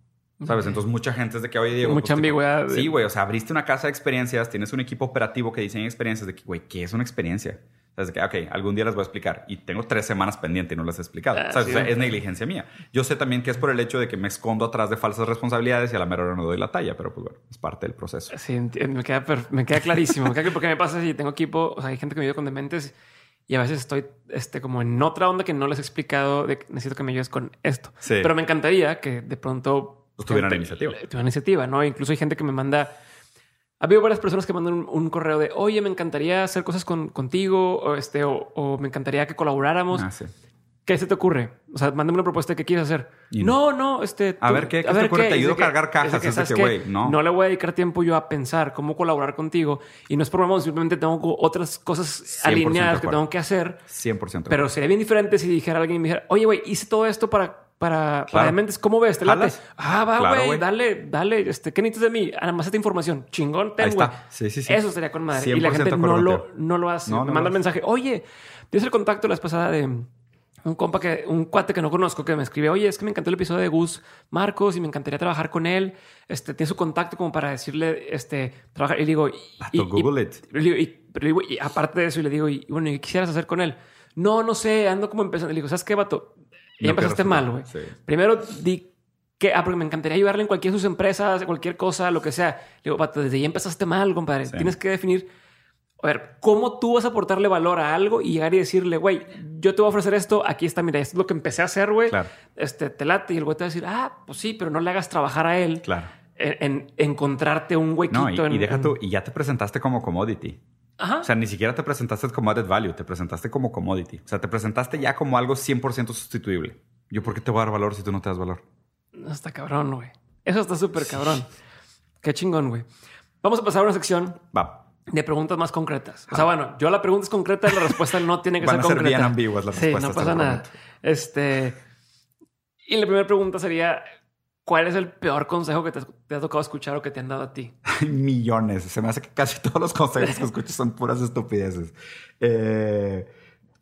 ¿Sabes? Entonces, mucha gente es de que, oye, Diego. Mucha pues, ambigüedad. Sí, güey. O sea, abriste una casa de experiencias, tienes un equipo operativo que diseña experiencias de que, güey, ¿qué es una experiencia? O sea, que, ok, algún día las voy a explicar. Y tengo tres semanas pendiente y no las he explicado. Ah, ¿Sabes? sí. O sea, es negligencia mía. Yo sé también que es por el hecho de que me escondo atrás de falsas responsabilidades y a la mera hora no doy la talla, pero pues bueno, es parte del proceso. Sí, me queda, me queda clarísimo. me queda que porque me pasa si tengo equipo, o sea, hay gente que me ayuda con dementes y a veces estoy este, como en otra onda que no les he explicado de que necesito que me ayudes con esto. Sí. Pero me encantaría que de pronto Pues tuvieran gente- iniciativa. Tuvieran iniciativa, ¿no? Incluso hay gente que me manda. Ha habido varias personas que mandan un, un correo de, oye, me encantaría hacer cosas con, contigo o, este, o, o me encantaría que colaboráramos. Ah, sí. ¿Qué se te ocurre? O sea, mándame una propuesta de qué quieres hacer. Y no, no, este. A ver, ¿qué- qué se te ocurre? Te Es de ayudo a cargar cajas. que, Es de ¿sabes que, qué? güey, no. le voy a dedicar tiempo yo a pensar cómo colaborar contigo. Y no es mamón, simplemente tengo otras cosas 100% alineadas que tengo que hacer. 100%. Pero sería bien diferente si dijera alguien y me dijera, oye, güey, hice todo esto para, para, para Claro. dementes. ¿Cómo ves? ¿Te late? Ah, va, güey, dale, dale. Este, ¿Qué necesitas de mí? Ah, Nada más esta información. Chingón, ten, güey. Sí, sí, sí. Eso sería con madre. Y la 100% gente no lo, no lo hace. No, no me manda el mensaje, oye, tienes el contacto la vez pasada de un compa que, un cuate que no conozco que me escribe, oye, es que me encantó el episodio de Gus Marcos y me encantaría trabajar con él. Este, tiene su contacto como para decirle, este, trabajar. Y le digo, y, Google it. y- y- pero le digo, y aparte de eso, y le digo, y bueno, ¿y qué quisieras hacer con él? No, no sé, ando como empezando. Le digo, ¿sabes qué, vato? Ya No empezaste mal, güey. Sí. Primero di que, ah, porque me encantaría ayudarle en cualquiera de sus empresas, cualquier cosa, lo que sea. Le digo, vato, desde ahí empezaste mal, compadre. Sí. Tienes que definir, a ver, cómo tú vas a aportarle valor a algo y llegar y decirle, güey, yo te voy a ofrecer esto, aquí está, mira, esto es lo que empecé a hacer, güey. Claro. Este, te late. Y el güey te va a decir, ah, pues sí, pero no le hagas trabajar a él Claro. en, en encontrarte un huequito. No, y, en- y deja tú, y ya te presentaste como commodity. Ajá. O sea, ni siquiera te presentaste como added value, te presentaste como commodity. O sea, te presentaste ya como algo 100% sustituible. ¿Yo por qué te voy a dar valor si tú no te das valor? No, está cabrón, güey. Eso está súper cabrón. Qué chingón, güey. Vamos a pasar a una sección Va. de preguntas más concretas. O sea, bueno, yo la pregunta es concreta y la respuesta no tiene que Van ser a ser concreta. bien ambiguas las Sí, respuestas, no pasa nada. Este. Y la primera pregunta sería: ¿Cuál es el peor consejo que te, te ha tocado escuchar o que te han dado a ti? Hay millones. Se me hace que casi todos los consejos que escucho son puras estupideces. Eh,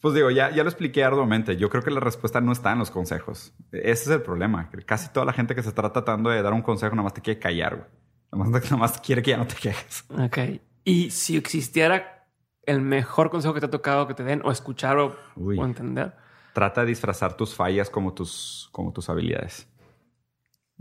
pues digo, ya, ya lo expliqué arduamente. Yo creo que la respuesta no está en los consejos. Ese es el problema. Casi toda la gente que se está tratando de dar un consejo nada más te quiere callar, güey. Nada más, nada más quiere que ya no te quejes. Ok. Y si existiera el mejor consejo que te ha tocado que te den o escuchar o, o entender, Trata de disfrazar tus fallas como tus, como tus habilidades.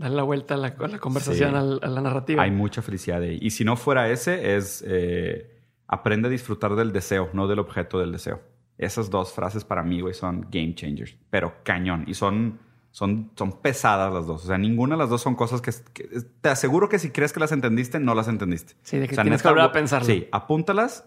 Dale la vuelta a la, a la conversación, Sí. al- a la narrativa. Hay mucha felicidad ahí. Y si no fuera ese, es eh, aprende a disfrutar del deseo, no del objeto del deseo. Esas dos frases para mí, güey, son game changers, pero cañón. Y son, son, son pesadas las dos. O sea, ninguna de las dos son cosas que, que- te aseguro que si crees que las entendiste, no las entendiste. Sí, de que O sea, tienes neta, que volver a pensarlo. Sí, apúntalas,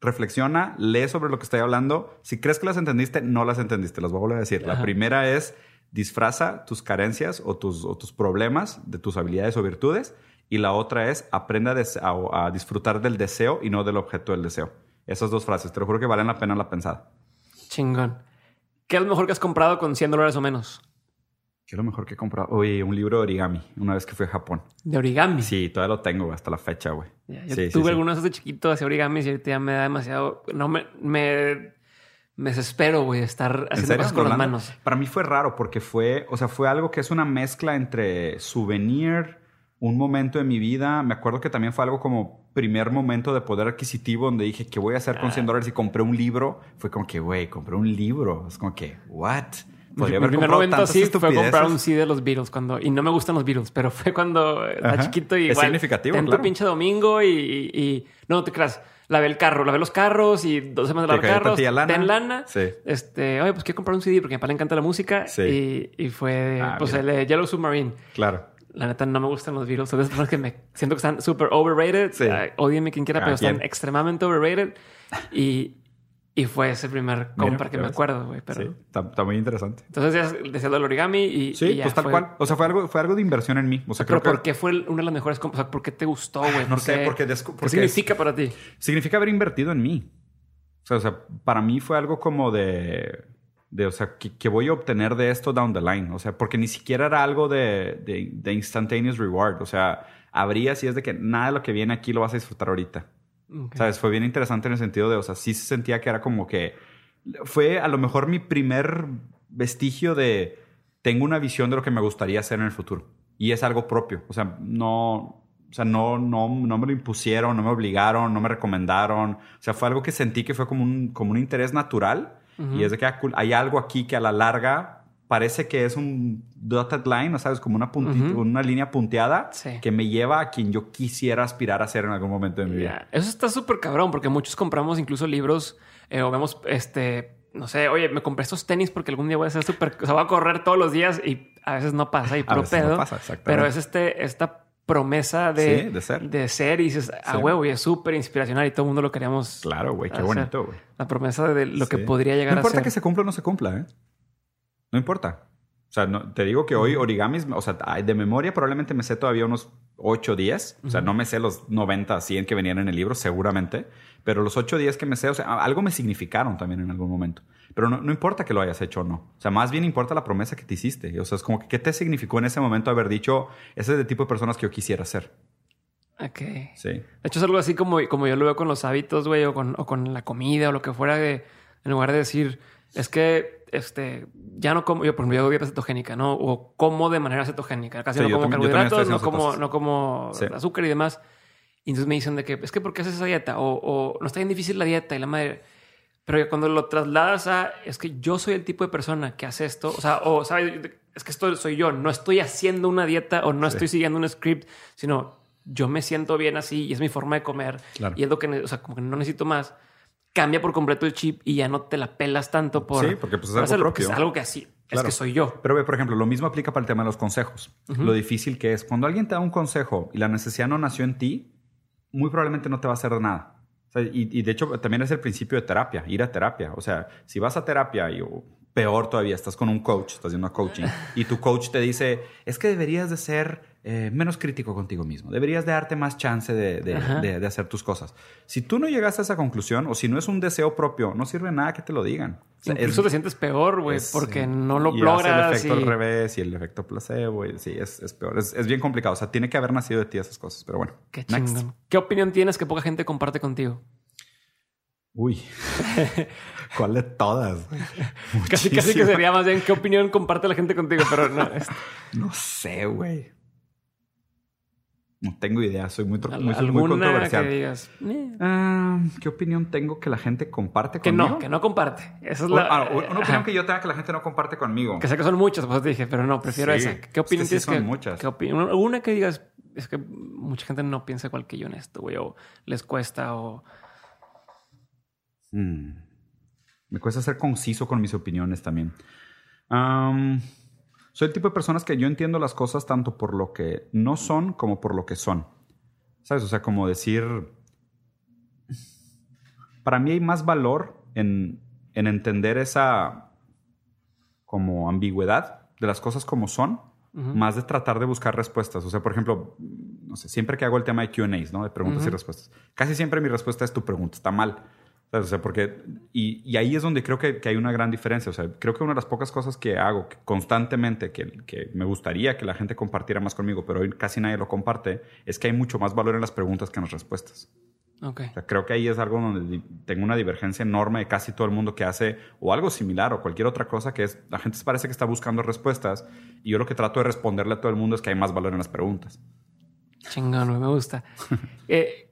reflexiona, lee sobre lo que estoy hablando. Si crees que las entendiste, no las entendiste. Las voy a volver a decir. La Ajá. primera es disfraza tus carencias o tus, o tus problemas de tus habilidades o virtudes. Y la otra es aprenda a, disfrutar del deseo y no del objeto del deseo. Esas dos frases, te lo juro que valen la pena la pensada. Chingón. ¿Qué es lo mejor que has comprado con 100 dólares o menos? ¿Qué es lo mejor que he comprado? Oye, un libro de origami, una vez que fui a Japón. De origami. Sí, todavía lo tengo hasta la fecha, güey. Yo Sí, sí, tuve sí. algunos de chiquito, hacía origami y ahorita ya me da demasiado. No me, me, me desespero, güey, estar ¿En haciendo cosas con las manos. Para mí fue raro porque fue, o sea, fue algo que es una mezcla entre souvenir, un momento de mi vida. Me acuerdo que también fue algo como primer momento de poder adquisitivo donde dije, ¿qué voy a hacer Ah. con 100 dólares? Y compré un libro. Fue como que, güey, compré un libro. Es como que, ¿what? Podría mi haber primer momento así fue comprar un CD de los Beatles cuando y no me gustan los Beatles, pero fue cuando era Ajá. chiquito y Es igual. significativo, claro. pinche domingo y, y- y- no no te creas. Lavé el carro, lavé los carros y dos semanas de lavar carros. lana. Ten lana. Sí. Este, oye, pues quiero comprar un CD porque a mi papá le encanta la música. Sí. Y, y fue Ah, pues mira. el de Yellow Submarine. Claro. La neta no me gustan los Beatles. Son de esas personas que me siento que están súper overrated. Sí. Ódienme quien quiera, pero están extremadamente overrated. Y, y fue ese primer compra que ya me ves. acuerdo, güey. Pero... Sí, está, está muy interesante. Entonces ya decía del origami y, Sí, y ya pues tal fue- cual. O sea, fue algo, fue algo de inversión en mí. O sea, Pero creo ¿por que qué fue el- una de las mejores compras? O sea, ¿por qué te gustó, güey? no ¿Por sé, qué- porque descu- ¿Qué porque es- significa para ti? significa haber invertido en mí. O sea, o sea, para mí fue algo como de, de o sea, que, que voy a obtener de esto down the line. O sea, porque ni siquiera era algo de, de, de instantaneous reward. O sea, abrías y es de que nada de lo que viene aquí lo vas a disfrutar ahorita. ¿Sabes? Fue bien interesante en el sentido de, o sea, sí se sentía que era como que fue a lo mejor mi primer vestigio de tengo una visión de lo que me gustaría hacer en el futuro. Y es algo propio. O sea, no, o sea, no, no, no me lo impusieron, no me obligaron, no me recomendaron. O sea, fue algo que sentí que fue como un, como un interés natural. Y es de que ah, hay algo aquí que a la larga parece que es un dotted line, ¿no sabes? Como una, puntita, una línea punteada que me lleva a quien yo quisiera aspirar a ser en algún momento de mi vida. Eso está súper cabrón porque muchos compramos incluso libros eh, o vemos este no sé, oye, me compré estos tenis porque algún día voy a ser súper, o sea, voy a correr todos los días y a veces no pasa y pro pedo. No pasa, pero es este, esta promesa de, de, ser. de ser y dices, a huevo, y es súper inspiracional y todo el mundo lo queríamos. Claro, güey, qué bonito, güey. La promesa de lo que podría llegar a ser. No importa que se cumpla o no se cumpla, ¿eh? No importa. O sea, no, te digo que hoy origamis, o sea, de memoria probablemente me sé todavía unos 8 10. O sea, no me sé los 90, 100 que venían en el libro, seguramente. Pero los 8 10 que me sé, o sea, algo me significaron también en algún momento. Pero no, no, importa que lo hayas hecho o no. O sea, más bien importa la promesa que te hiciste. O sea, es como que qué te significó en ese momento haber dicho, ese es el tipo de personas que yo quisiera ser. Ok. Sí. De hecho, es algo así como, como yo lo veo con los hábitos, güey, o con, o con la comida o lo que fuera, de, en lugar de decir, es que este, ya no como, yo por ejemplo, yo dieta cetogénica, ¿no? O como de manera cetogénica. Casi no como carbohidratos, no como, no como azúcar y demás. Y entonces me dicen de que, es que ¿por qué haces esa dieta? O, no está bien difícil la dieta y la madre. Pero cuando lo trasladas a, es que yo soy el tipo de persona que hace esto, o sea, o sabes, es que esto soy yo, no estoy haciendo una dieta o no estoy siguiendo un script, sino yo me siento bien así y es mi forma de comer. Y es lo que, o sea, como que no necesito más cambia por completo el chip y ya no te la pelas tanto por. Sí, porque pues es algo propio. es algo que así. Es que soy yo. Pero ve, por ejemplo, lo mismo aplica para el tema de los consejos. Lo difícil que es. Cuando alguien te da un consejo y la necesidad no nació en ti, muy probablemente no te va a hacer nada. y, y, de hecho, también es el principio de terapia, ir a terapia. O sea, si vas a terapia y, peor todavía, estás con un coach, estás haciendo coaching y tu coach te dice, es que deberías de ser eh, menos crítico contigo mismo, deberías de darte más chance de, de, hacer tus cosas. Si tú no llegas a esa conclusión o si no es un deseo propio, no sirve nada que te lo digan. O Incluso te sientes peor, güey, porque no lo y logras. el efecto al revés y el efecto placebo, sí, es, es peor. Es, bien complicado. O sea, tiene que haber nacido de ti esas cosas, pero bueno. Qué chingón. ¿Qué opinión tienes que poca gente comparte contigo? Uy, ¿cuál de todas? casi, casi que sería más bien qué opinión comparte la gente contigo, pero no. no sé, güey. No tengo idea, soy muy, muy, muy controversial. Que digas, ah, ¿Qué opinión tengo que la gente comparte conmigo? Que no, que no comparte. Esa es la... Ah, una opinión que yo tenga que la gente no comparte conmigo. Que sé que son muchas, pues dije, pero no, prefiero esa. ¿Qué opinión tienes son muchas. Una que digas, es que mucha gente no piensa igual que yo en esto, güey, o les cuesta, o Mm. Me cuesta ser conciso con mis opiniones también. Soy el tipo de personas que yo entiendo las cosas tanto por lo que no son como por lo que son. ¿Sabes? O sea, como decir... Para mí hay más valor en, entender esa como ambigüedad de las cosas como son, más de tratar de buscar respuestas. O sea, por ejemplo, no sé, siempre que hago el tema de QAs, ¿no? De preguntas y respuestas, casi siempre mi respuesta es tu pregunta está mal. O sea, porque, y, ahí es donde creo que, hay una gran diferencia. O sea, creo que una de las pocas cosas que hago constantemente, que, me gustaría que la gente compartiera más conmigo, pero hoy casi nadie lo comparte, es que hay mucho más valor en las preguntas que en las respuestas. Okay. O sea, creo que ahí es algo donde tengo una divergencia enorme de casi todo el mundo que hace o algo similar o cualquier otra cosa que es, la gente parece que está buscando respuestas y yo lo que trato de responderle a todo el mundo es que hay más valor en las preguntas. Chingón, me gusta. eh,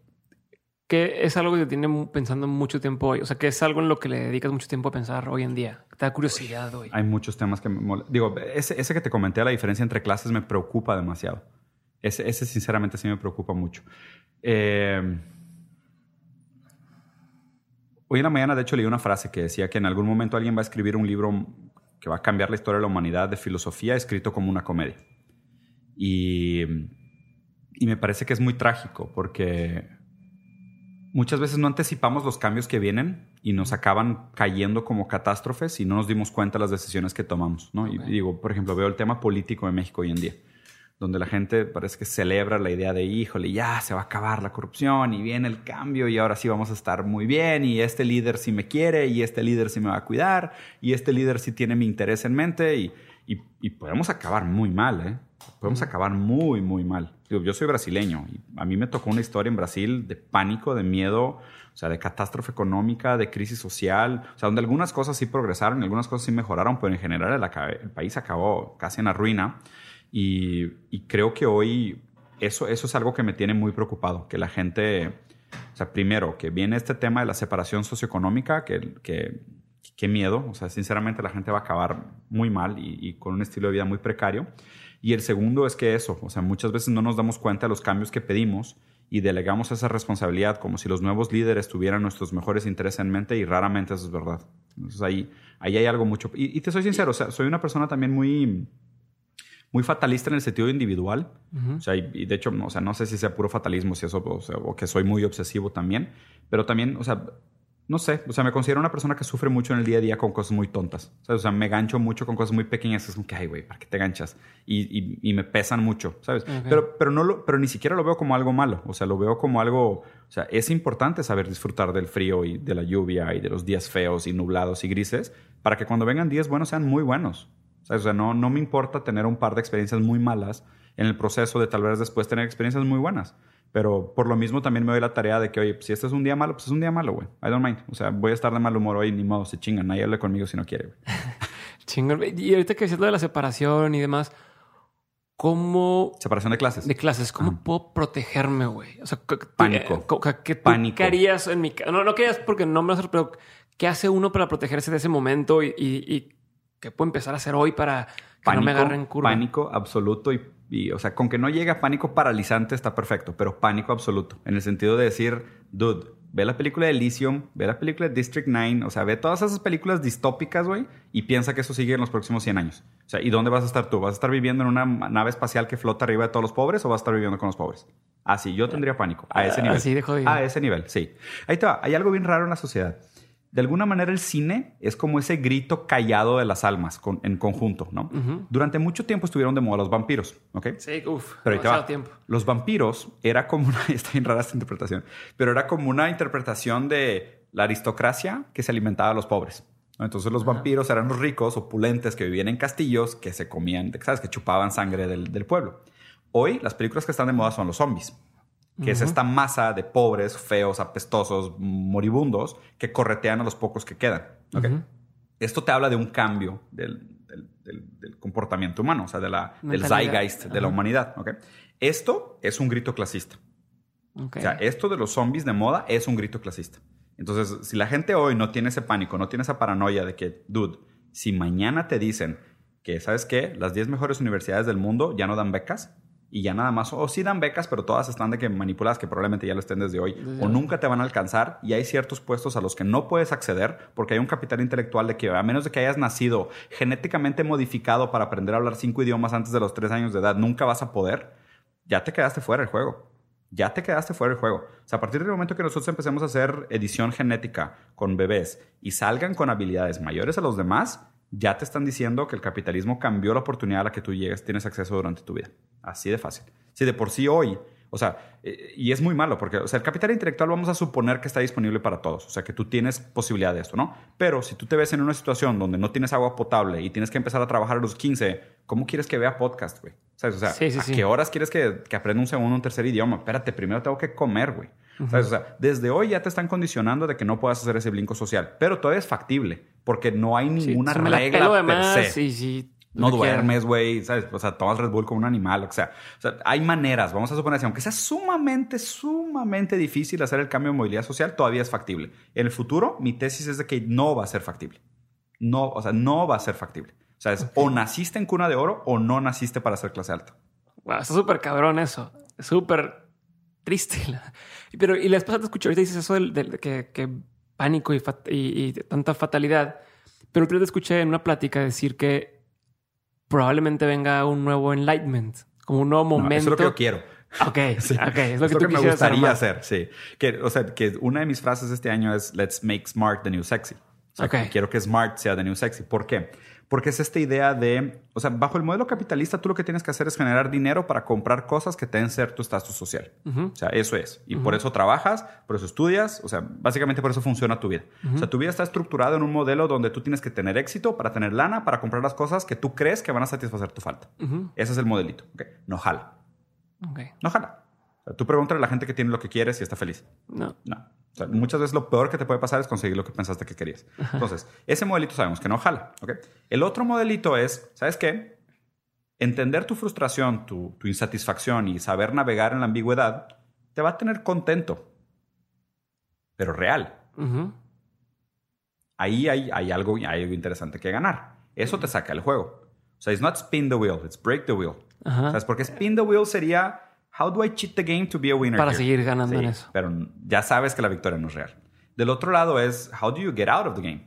que es algo que te tiene pensando mucho tiempo hoy. O sea, que es algo en lo que le dedicas mucho tiempo a pensar hoy en día. Te da curiosidad hoy. Hay muchos temas que me Digo, ese, ese, que te comenté, la diferencia entre clases, me preocupa demasiado. Ese, ese sinceramente sí me preocupa mucho. Eh, hoy en la mañana, de hecho, leí una frase que decía que en algún momento alguien va a escribir un libro que va a cambiar la historia de la humanidad de filosofía escrito como una comedia. Y, y me parece que es muy trágico porque muchas veces no anticipamos los cambios que vienen y nos acaban cayendo como catástrofes y no nos dimos cuenta de las decisiones que tomamos. ¿no? Y digo, por ejemplo, veo el tema político de México hoy en día, donde la gente parece que celebra la idea de, híjole, ya se va a acabar la corrupción y viene el cambio y ahora sí vamos a estar muy bien y este líder sí me quiere y este líder sí me va a cuidar y este líder sí tiene mi interés en mente y, y, podemos acabar muy mal, ¿eh? Podemos acabar muy, muy mal. Yo soy brasileño y a mí me tocó una historia en Brasil de pánico, de miedo, o sea, de catástrofe económica, de crisis social, o sea, donde algunas cosas sí progresaron, algunas cosas sí mejoraron, pero en general el, el país acabó casi en la ruina. Y, y, creo que hoy eso, eso es algo que me tiene muy preocupado, que la gente, o sea, primero, que viene este tema de la separación socioeconómica, que, que qué miedo, o sea, sinceramente la gente va a acabar muy mal y, y con un estilo de vida muy precario. Y el segundo es que eso, o sea, muchas veces no nos damos cuenta de los cambios que pedimos y delegamos esa responsabilidad como si los nuevos líderes tuvieran nuestros mejores intereses en mente y raramente eso es verdad. Entonces ahí, ahí hay algo mucho. Y, te soy sincero, o sea, soy una persona también muy, muy fatalista en el sentido individual. O sea, y, de hecho, o sea, no sé si sea puro fatalismo, si eso, o, sea, o que soy muy obsesivo también, pero también, o sea, no sé, o sea, me considero una persona que sufre mucho en el día a día con cosas muy tontas. O sea, me gancho mucho con cosas muy pequeñas. Es como que, ay, güey, ¿para qué te ganchas? Y, y, me pesan mucho, ¿sabes? Pero, pero, no lo, pero ni siquiera lo veo como algo malo. O sea, lo veo como algo... O sea, es importante saber disfrutar del frío y de la lluvia y de los días feos y nublados y grises para que cuando vengan días buenos sean muy buenos. O sea, no, no me importa tener un par de experiencias muy malas en el proceso de tal vez después tener experiencias muy buenas. Pero por lo mismo también me doy la tarea de que, oye, si este es un día malo, pues es un día malo, güey. I don't mind. O sea, voy a estar de mal humor hoy, ni modo, se chingan. Nadie hable conmigo si no quiere, güey. Chingón. Y ahorita que decías lo de la separación y demás, ¿cómo... Separación de clases. De clases. ¿Cómo puedo protegerme, güey? O sea, pánico. ¿qué, Pánico. ¿Qué harías en mi casa? No, no querías porque no me lo pero ¿qué hace uno para protegerse de ese momento y, y, qué puedo empezar a hacer hoy para que no me agarren curva? Pánico absoluto y y, o sea, con que no llega pánico paralizante está perfecto, pero pánico absoluto. En el sentido de decir, dude, ve la película de Elysium, ve la película de District 9, o sea, ve todas esas películas distópicas, güey, y piensa que eso sigue en los próximos 100 años. O sea, ¿y dónde vas a estar tú? ¿Vas a estar viviendo en una nave espacial que flota arriba de todos los pobres o vas a estar viviendo con los pobres? Así, yo tendría pánico, a ese nivel. Así de jodido. A ese nivel, sí. Ahí te va, hay algo bien raro en la sociedad de alguna manera el cine es como ese grito callado de las almas en conjunto, ¿no? Durante mucho tiempo estuvieron de moda los vampiros, ¿ok? Sí, uff, pero tiempo. Los vampiros era como una, está bien rara esta interpretación, pero era como una interpretación de la aristocracia que se alimentaba a los pobres. Entonces los vampiros eran los ricos, opulentes, que vivían en castillos, que se comían, ¿sabes? Que chupaban sangre del, del pueblo. Hoy las películas que están de moda son los zombies que es esta masa de pobres, feos, apestosos, moribundos que corretean a los pocos que quedan. Esto te habla de un cambio del, comportamiento humano, o sea, de la, del zeitgeist de la humanidad. Esto es un grito clasista. O sea, esto de los zombies de moda es un grito clasista. Entonces, si la gente hoy no tiene ese pánico, no tiene esa paranoia de que, dude, si mañana te dicen que, ¿sabes qué? Las 10 mejores universidades del mundo ya no dan becas, y ya nada más, o sí dan becas, pero todas están de que manipuladas, que probablemente ya lo estén desde hoy, o nunca te van a alcanzar, y hay ciertos puestos a los que no puedes acceder porque hay un capital intelectual de que a menos de que hayas nacido genéticamente modificado para aprender a hablar cinco idiomas antes de los tres años de edad, nunca vas a poder, ya te quedaste fuera del juego. Ya te quedaste fuera del juego. O sea, a partir del momento que nosotros empecemos a hacer edición genética con bebés y salgan con habilidades mayores a los demás, ya te están diciendo que el capitalismo cambió la oportunidad a la que tú llegues, tienes acceso durante tu vida. Así de fácil. Si de por sí hoy, o sea, eh, y es muy malo porque, o sea, el capital intelectual vamos a suponer que está disponible para todos, o sea, que tú tienes posibilidad de esto, ¿no? Pero si tú te ves en una situación donde no tienes agua potable y tienes que empezar a trabajar a los 15, ¿cómo quieres que vea podcast, güey? O sea, ¿a qué horas quieres que, que aprenda un segundo un tercer idioma? Espérate, primero tengo que comer, güey. O sea, desde hoy ya te están condicionando de que no puedas hacer ese brinco social, pero todavía es factible, porque no hay ninguna regla per se. Sí, sí. No duermes, güey, ¿sabes? O sea, tomas Red Bull como un animal, o sea, o sea, hay maneras, vamos a suponer, aunque sea sumamente, sumamente difícil hacer el cambio de movilidad social, todavía es factible. En el futuro, mi tesis es de que no va a ser factible. No, o sea, no va a ser factible. O sea, es o naciste en cuna de oro o no naciste para ser clase alta. Wow, está súper cabrón eso. Súper triste. Pero, y la esposa te escuchó, ahorita dices eso del, que, pánico y, tanta fatalidad. Pero otro te escuché en una plática decir que probablemente venga un nuevo enlightenment, como un nuevo momento. eso es lo que yo quiero. Ok, okay. es lo que, me gustaría hacer, sí. Que, o sea, que una de mis frases este año es Let's make smart the new sexy. O quiero que smart sea the new sexy. ¿Por qué? Porque es esta idea de, o sea, bajo el modelo capitalista tú lo que tienes que hacer es generar dinero para comprar cosas que te den cierto estatus social. O sea, eso es. Y por eso trabajas, por eso estudias, o sea, básicamente por eso funciona tu vida. O sea, tu vida está estructurada en un modelo donde tú tienes que tener éxito para tener lana, para comprar las cosas que tú crees que van a satisfacer tu falta. Ese es el modelito. No jala. Ok. No jala. O sea, tú pregúntale a la gente que tiene lo que quieres y está feliz. No. No. O sea, muchas veces lo peor que te puede pasar es conseguir lo que pensaste que querías. Entonces, ese modelito sabemos que no jala. ¿ok? El otro modelito es, ¿sabes qué? Entender tu frustración, tu, tu insatisfacción y saber navegar en la ambigüedad te va a tener contento, pero real. Ahí hay, hay, algo, hay algo interesante que ganar. Eso te saca el juego. O sea, it's not spin the wheel, it's break the wheel. Ajá. ¿Sabes? Porque spin the wheel sería, how do I cheat the game to be a winner? Para here? seguir ganando Sí, en eso. Pero ya sabes que la victoria no es real. Del otro lado es, how do you get out of the game?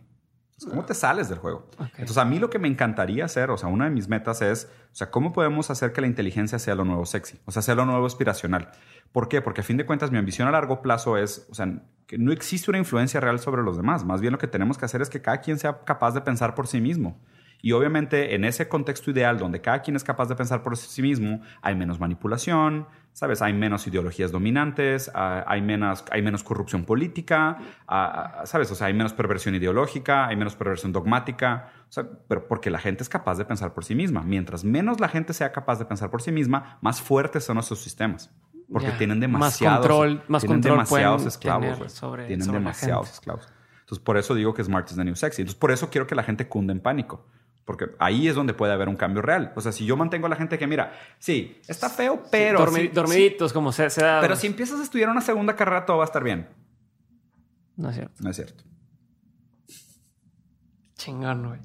Entonces, ¿Cómo te sales del juego? Entonces, a mí lo que me encantaría hacer, o sea, una de mis metas es, o sea, ¿cómo podemos hacer que la inteligencia sea lo nuevo sexy? O sea, sea lo nuevo aspiracional. ¿Por qué? Porque a fin de cuentas mi ambición a largo plazo es, o sea, que no existe una influencia real sobre los demás. Más bien lo que tenemos que hacer es que cada quien sea capaz de pensar por sí mismo. Y obviamente en ese contexto ideal donde cada quien es capaz de pensar por sí mismo, hay menos manipulación, ¿sabes? Hay menos ideologías dominantes, ah, hay menos, hay menos corrupción política, ah, ah, ¿sabes? O sea, hay menos perversión ideológica, hay menos perversión dogmática, o sea, pero porque la gente es capaz de pensar por sí misma. Mientras menos la gente sea capaz de pensar por sí misma, más fuertes son nuestros sistemas. Porque tienen Más demasiados, control- más tienen control demasiados esclavos. sobre- tienen sobre demasiados esclavos. Entonces, por eso digo que Smart is the new sexy. Entonces, por eso quiero que la gente cunda en pánico. Porque ahí es donde puede haber un cambio real. O sea, si yo mantengo a la gente que, mira, sí, está feo, pero... Dormi- sí- dormiditos, como se, se da. sí, pero si empiezas a estudiar una segunda carrera, todo va a estar bien. No es cierto. No es cierto. Chingón, güey.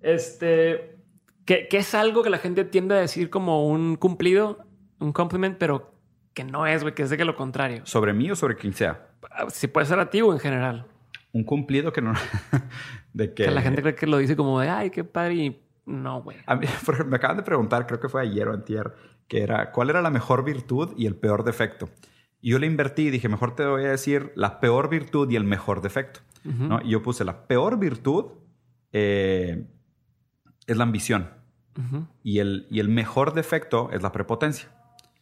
Este. Que, que es algo que la gente tiende a decir como un cumplido, un compliment, pero que no es, güey, que es de que lo contrario. ¿Sobre mí o sobre quien sea? Si puede ser a ti o en general. Un cumplido que no... de que... Que la gente cree que lo dice como de, ay, qué padre. Y no, güey. A mí, me acaban de preguntar, creo que fue ayer o antier, que era, ¿cuál era la mejor virtud y el peor defecto? Y yo le invertí y dije, mejor te voy a decir la peor virtud y el mejor defecto. ¿no? Y yo puse, la peor virtud eh, es la ambición y el, y el mejor defecto es la prepotencia.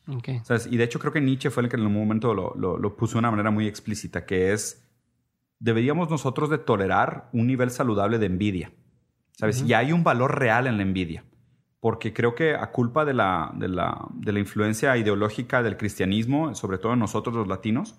Ok. ¿Sabes? Y de hecho creo que Nietzsche fue el que en algún momento lo, lo, lo puso de una manera muy explícita, que es, deberíamos nosotros de tolerar un nivel saludable de envidia. ¿Sabes? Y hay un valor real en la envidia. Porque creo que a culpa de la, de, la, de la influencia ideológica del cristianismo, sobre todo en nosotros los latinos,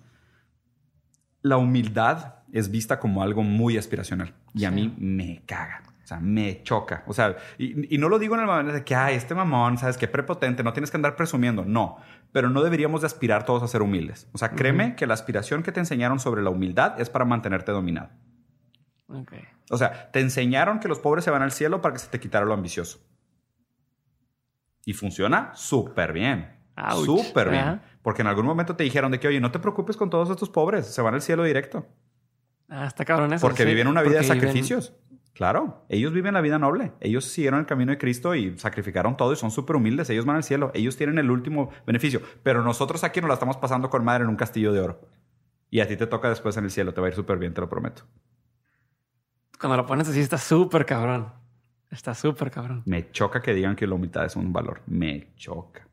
la humildad es vista como algo muy aspiracional. Y a mí me caga. O sea, me choca. O sea, y, y no lo digo en el momento de que, ay, este mamón, ¿sabes qué? Prepotente, no tienes que andar presumiendo. No, pero no deberíamos de aspirar todos a ser humildes. O sea, créeme que la aspiración que te enseñaron sobre la humildad es para mantenerte dominado. Ok. O sea, te enseñaron que los pobres se van al cielo para que se te quitara lo ambicioso. Y funciona súper bien. Súper bien. Porque en algún momento te dijeron de que, oye, no te preocupes con todos estos pobres, se van al cielo directo. Ah, está cabrón eso. Porque sí. viven una vida de viven- sacrificios. Claro, ellos viven la vida noble. Ellos siguieron el camino de Cristo y sacrificaron todo y son súper humildes. Ellos van al cielo. Ellos tienen el último beneficio. Pero nosotros aquí nos la estamos pasando con madre en un castillo de oro. Y a ti te toca después en el cielo. Te va a ir súper bien, te lo prometo. Cuando lo pones así está súper cabrón. Está súper cabrón. Me choca que digan que la humildad es un valor. Me choca.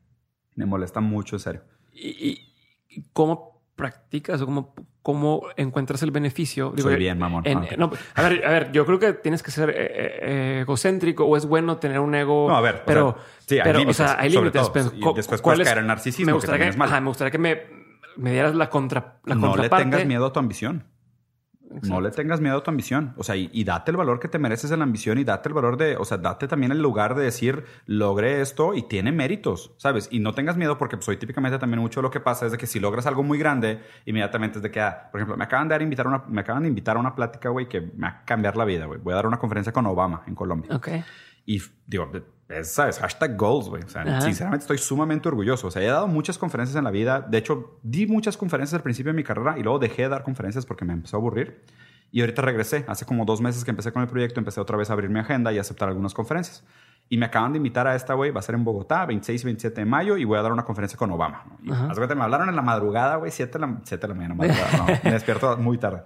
Me molesta mucho, en serio. ¿Y, y- y cómo practicas o cómo, cómo encuentras el beneficio? Soy eh, bien, mamón. en- ok. no, a, ver, a ver, yo creo que tienes que ser eh, eh, egocéntrico o es bueno tener un ego. No, a ver, o pero, sea, sí, hay pero, límites, o sea, hay sobre límites. todo. pero Y después ¿cuál puedes es- caer en narcisismo, Me gustaría que, ajá, me gustaría que me, me dieras la, contra, la no le contraparte. tengas miedo a tu ambición. Exacto. No le tengas miedo a tu ambición. O sea, y, y date el valor que te mereces en la ambición y date el valor de, o sea, date también el lugar de decir, logré esto y tiene méritos, ¿sabes? Y no tengas miedo porque soy típicamente también mucho lo que pasa es de que si logras algo muy grande, inmediatamente es de que, ah, por ejemplo, me acaban de dar invitar a una, me acaban de invitar a una plática, güey, que me va a cambiar la vida, güey. Voy a dar una conferencia con Obama en Colombia. Ok. Y digo, es, ¿sabes? Hashtag goals, güey. O sea, Ajá. sinceramente estoy sumamente orgulloso. O sea, he dado muchas conferencias en la vida. De hecho, di muchas conferencias al principio de mi carrera y luego dejé de dar conferencias porque me empezó a aburrir. Y ahorita regresé. Hace como dos meses que empecé con el proyecto, empecé otra vez a abrir mi agenda y a aceptar algunas conferencias. Y me acaban de invitar a esta, güey. Va a ser en Bogotá, 26 y 27 de mayo, y voy a dar una conferencia con Obama. ¿no? Y me hablaron en la madrugada, güey, 7 de la, 7 de la mañana. madrugada, no, me despierto muy tarde.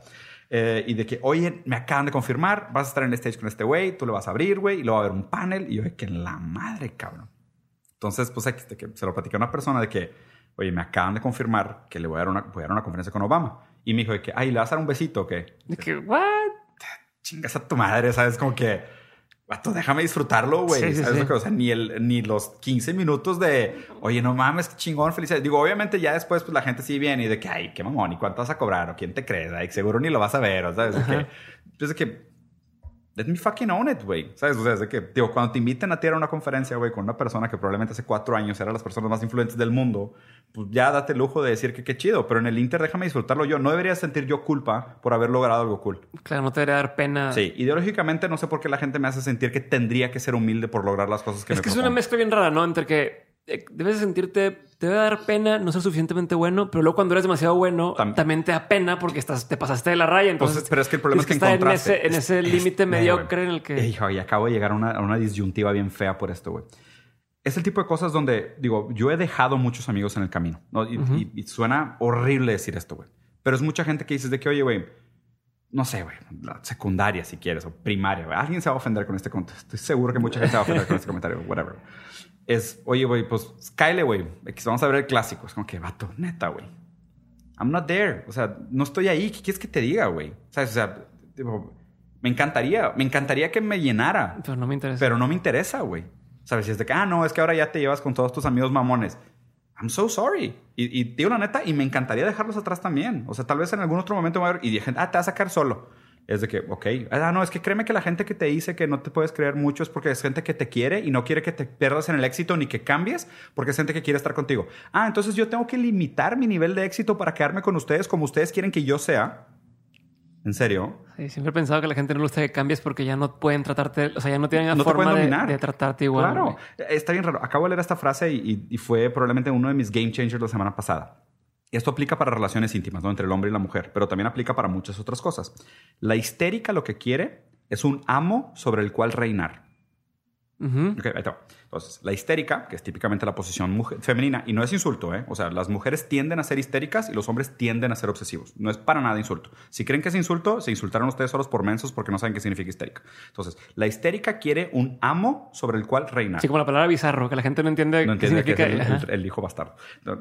Eh, y de que, oye, me acaban de confirmar, vas a estar en el stage con este güey, tú lo vas a abrir, güey, y luego va a haber un panel. Y yo, de que en la madre, cabrón. Entonces, pues de que se lo platicé a una persona de que, oye, me acaban de confirmar que le voy a dar una, voy a dar una conferencia con Obama. Y me dijo de que, ay, ¿le vas a dar un besito o qué? De que, ¿what? Chingas a tu madre, ¿sabes? Como que, Vato, déjame disfrutarlo, güey. Sí, sí, ¿Sabes sí. lo que- O sea, ni, el, ni los 15 minutos de, oye, no mames, qué chingón, felicidades. Digo, obviamente ya después, pues la gente sí viene y de que, ay, qué mamón, ¿y cuánto vas a cobrar? ¿O quién te crees? Ay, seguro ni lo vas a ver, o sabes, que, pues que, let me fucking own it, güey. ¿Sabes? O sea, es de que, digo, cuando te inviten a ti a una conferencia, güey, con una persona que probablemente hace cuatro años era las personas más influyentes del mundo, pues ya date el lujo de decir que qué chido, pero en el Inter déjame disfrutarlo yo. No debería sentir yo culpa por haber logrado algo cool. Claro, no te debería dar pena. Sí, ideológicamente no sé por qué la gente me hace sentir que tendría que ser humilde por lograr las cosas que Es me que es una propongo. mezcla bien rara, ¿no? Entre que eh, debes de sentirte, te debe dar pena no ser suficientemente bueno, pero luego cuando eres demasiado bueno, Tam- también te da pena porque estás, te pasaste de la raya. Entonces, Pues, pero es que el problema es que estar en encontraste- ese, en ese es- límite mediocre en el que... Hijo, y acabo de llegar a una, a una disyuntiva bien fea por esto, güey. Es el tipo de cosas donde, digo, yo he dejado muchos amigos en el camino, ¿no? Y, y- y suena horrible decir esto, güey. Pero es mucha gente que dices de que, oye, güey, no sé, güey, la secundaria si quieres, o primaria, güey. Alguien se va a ofender con este comentario. Estoy seguro que mucha gente se va a ofender con este comentario, whatever. Es, oye, güey, pues cáele, güey. Vamos a ver el clásico. Es como que, vato, neta, güey. I'm not there. O sea, no estoy ahí. ¿Qué quieres que te diga, güey? ¿Sabes? O sea, tipo, me encantaría, me encantaría que me llenara, Pero no me interesa. pero no me interesa, güey. ¿Sabes? Si es de que, ah, no, es que ahora ya te llevas con todos tus amigos mamones. I'm so sorry. Y, y digo la neta, y me encantaría dejarlos atrás también. O sea, tal vez en algún otro momento me voy a ver y dije, ah, te vas a sacar solo. Es de que, ok. Ah, no, es que créeme que la gente que te dice que no te puedes creer mucho es porque es gente que te quiere y no quiere que te pierdas en el éxito ni que cambies porque es gente que quiere estar contigo. Ah, entonces yo tengo que limitar mi nivel de éxito para quedarme con ustedes como ustedes quieren que yo sea. ¿En serio? Sí, siempre he pensado que la gente no le gusta que cambies porque ya no pueden tratarte, o sea, ya no tienen la No forma de, tratarte igual. Claro, güey. está bien raro. Acabo de leer esta frase y, y- y fue probablemente uno de mis game changers la semana pasada. Esto aplica para relaciones íntimas, ¿no? Entre el hombre y la mujer, pero también aplica para muchas otras cosas. La histérica lo que quiere es un amo sobre el cual reinar. Ujú. Ok, ahí te va. Entonces, la histérica, que es típicamente la posición mujer- femenina, y no es insulto, ¿eh? O sea, las mujeres tienden a ser histéricas y los hombres tienden a ser obsesivos. No es para nada insulto. Si creen que es insulto, se insultaron ustedes solos por mensos porque no saben qué significa histérica. Entonces, la histérica quiere un amo sobre el cual reinar. Sí, como la palabra bizarro, que la gente no entiende, no qué entiende que es significa. el, el- el hijo bastardo.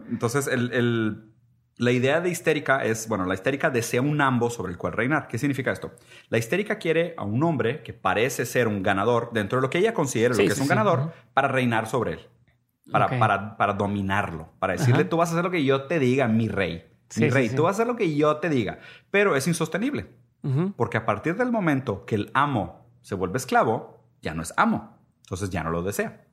Entonces, el- el- la idea de histérica es, bueno, la histérica desea un ambo sobre el cual reinar. ¿Qué significa esto? La histérica quiere a un hombre que parece ser un ganador dentro de lo que ella considera Sí, lo que sí, es un sí. ganador para reinar sobre él. Para, para, para dominarlo. Para decirle, Ajá. tú vas a hacer lo que yo te diga, mi rey. Sí, mi rey, tú vas a hacer lo que yo te diga. Pero es insostenible. Porque a partir del momento que el amo se vuelve esclavo, ya no es amo. Entonces ya no lo desea.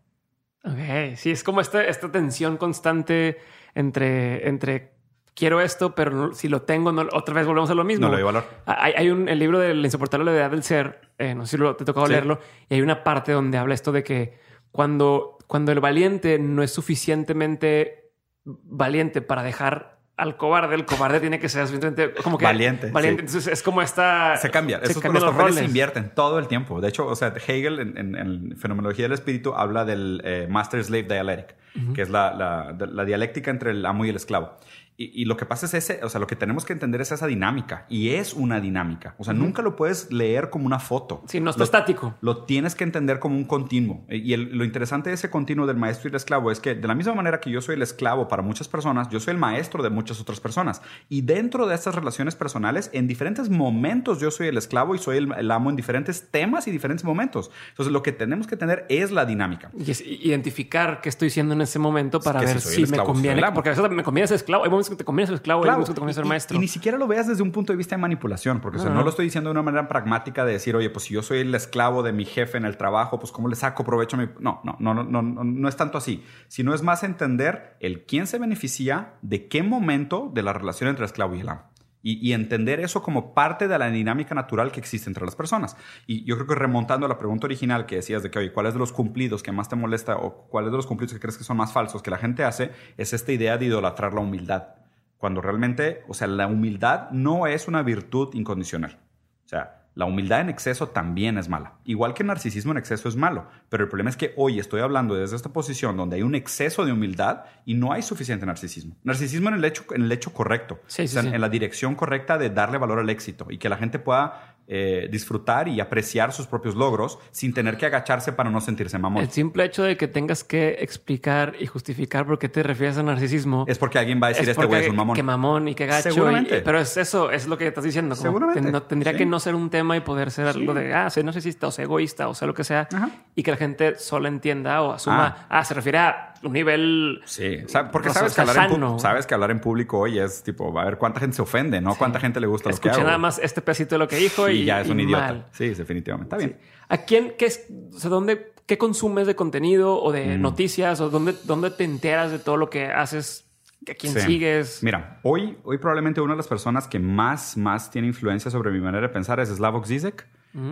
Ok, sí, es como esta, esta tensión constante entre, entre quiero esto, pero si lo tengo, no, otra vez volvemos a lo mismo. No le doy valor. Hay, hay un el libro de la insoportable levedad del ser, eh, no sé si lo, te tocó Sí. leerlo, y hay una parte donde habla esto de que cuando, cuando el valiente no es suficientemente valiente para dejar al cobarde, el cobarde tiene que ser suficientemente como que Valiente, Valiente. sí. Entonces es como esta. Se cambia. Esos cambian los papeles se roles. invierten todo el tiempo. De hecho, o sea, Hegel en, en- en Fenomenología del Espíritu habla del eh, Master-Slave Dialectic, que es la, la dialéctica entre el amo y el esclavo. Y, y lo que pasa es ese, o sea, lo que tenemos que entender es esa dinámica. Y es una dinámica. O sea, nunca lo puedes leer como una foto. Sí, no está Lo- estático. lo tienes que entender como un continuo. Y el- lo interesante de ese continuo del maestro y el esclavo es que de la misma manera que yo soy el esclavo para muchas personas, yo soy el maestro de muchas otras personas. Y dentro de estas relaciones personales, en diferentes momentos yo soy el esclavo y soy el, el amo en diferentes temas y diferentes momentos. Entonces lo que tenemos que tener es la dinámica. Y es identificar qué estoy siendo en ese momento para que si ver si, el me esclavo, conviene. Porque a veces me conviene ser esclavo. Hay momentos que te conviene ser esclavo, hay Claro, momentos que te y- maestro. Y, ni siquiera lo veas desde un punto de vista de manipulación, porque o sea, No, lo estoy diciendo de una manera pragmática de decir, oye, pues si yo soy el esclavo de mi jefe en el trabajo, pues cómo le saco provecho a mi... No, no, no, no, no, no, no es tanto así, sino es más entender el quién se beneficia de qué momento de la relación entre el esclavo y el amo. Y, entender eso como parte de la dinámica natural que existe entre las personas. Y yo creo que remontando a la pregunta original que decías de que, oye, ¿cuál es de los cumplidos que más te molesta o cuál es de los cumplidos que crees que son más falsos que la gente hace? Es esta idea de idolatrar la humildad. Cuando realmente, o sea, la humildad no es una virtud incondicional. O sea, la humildad en exceso también es mala. Igual que el narcisismo en exceso es malo. Pero el problema es que hoy estoy hablando desde esta posición donde hay un exceso de humildad y no hay suficiente narcisismo. Narcisismo en el hecho, en el hecho correcto. Sí, sí, o sea, sí. en la dirección correcta de darle valor al éxito y que la gente pueda eh, disfrutar y apreciar sus propios logros sin tener que agacharse para no sentirse mamón. El simple hecho de que tengas que explicar y justificar por qué te refieres a narcisismo es porque alguien va a decir este güey es un mamón. Que mamón y que gacho. Seguramente. pero es eso, es lo que estás diciendo. Seguramente. no, tendría que no ser un tema y poder ser algo de, ah, soy narcisista o soy egoísta o sea lo que sea. Y que la gente solo entienda o asuma, ah, ah se refiere a un nivel. Sí, porque sabes que, hablar en sabes que hablar en público hoy es tipo, a ver cuánta gente se ofende, ¿no? Cuánta gente le gusta lo que hago. nada más este pedacito de lo que dijo y, ya es un idiota. Sí, definitivamente. Está bien. ¿A quién, qué, es, o sea, dónde, qué consumes de contenido o de mm. noticias o dónde, dónde te enteras de todo lo que haces? ¿A quién sigues? Mira, hoy, hoy probablemente una de las personas que más, más tiene influencia sobre mi manera de pensar es Slavoj Zizek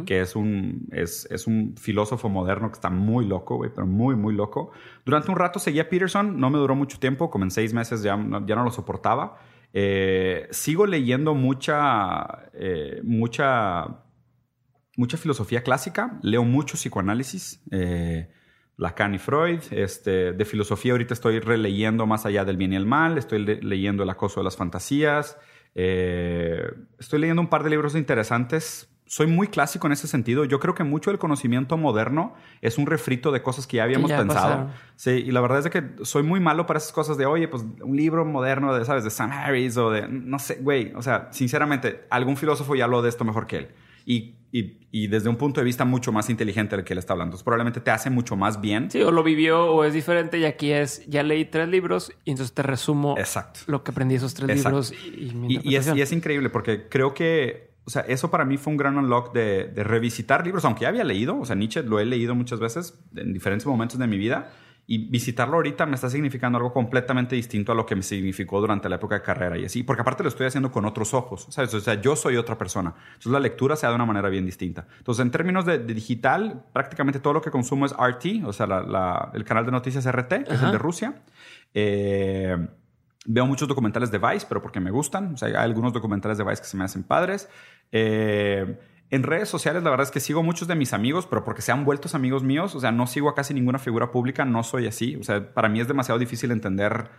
que es un, es, es, un filósofo moderno que está muy loco, pero muy, muy loco. Durante un rato seguía Peterson, no me duró mucho tiempo, como en seis meses ya, ya no lo soportaba. Eh, sigo leyendo mucha, eh, mucha, mucha filosofía clásica, leo mucho psicoanálisis. Eh, Lacan y Freud. Este, de filosofía ahorita estoy releyendo Más allá del bien y el mal, estoy leyendo El acoso de las fantasías, estoy leyendo un par de libros interesantes soy muy clásico en ese sentido. Yo creo que mucho del conocimiento moderno es un refrito de cosas que ya habíamos pensado. Sí, y la verdad es que soy muy malo para esas cosas de, oye, pues un libro moderno de, ¿sabes? De Sam Harris o de, no sé, güey. O sea, sinceramente, algún filósofo ya habló de esto mejor que él. Y, y, y, desde un punto de vista mucho más inteligente del que él está hablando. Entonces, probablemente te hace mucho más bien. Sí, o lo vivió o es diferente y aquí es, ya leí tres libros y entonces te resumo Exacto. lo que aprendí esos tres libros. Y, y, es, y es increíble porque creo que o sea, eso para mí fue un gran unlock de, revisitar libros, aunque ya había leído, o sea, Nietzsche lo he leído muchas veces en diferentes momentos de mi vida, y visitarlo ahorita me está significando algo completamente distinto a lo que me significó durante la época de carrera y así, porque aparte lo estoy haciendo con otros ojos, ¿sabes? O sea, yo soy otra persona. Entonces la lectura se da de una manera bien distinta. Entonces, en términos de, digital, prácticamente todo lo que consumo es RT, o sea, el canal de noticias RT, que es el de Rusia. Eh, Veo muchos documentales de Vice, pero porque me gustan. O sea, hay algunos documentales de Vice que se me hacen padres. Eh, en redes sociales, la verdad es que sigo muchos de mis amigos, pero porque se han vuelto amigos míos. O sea, no sigo a casi ninguna figura pública, no soy así. O sea, para mí es demasiado difícil entender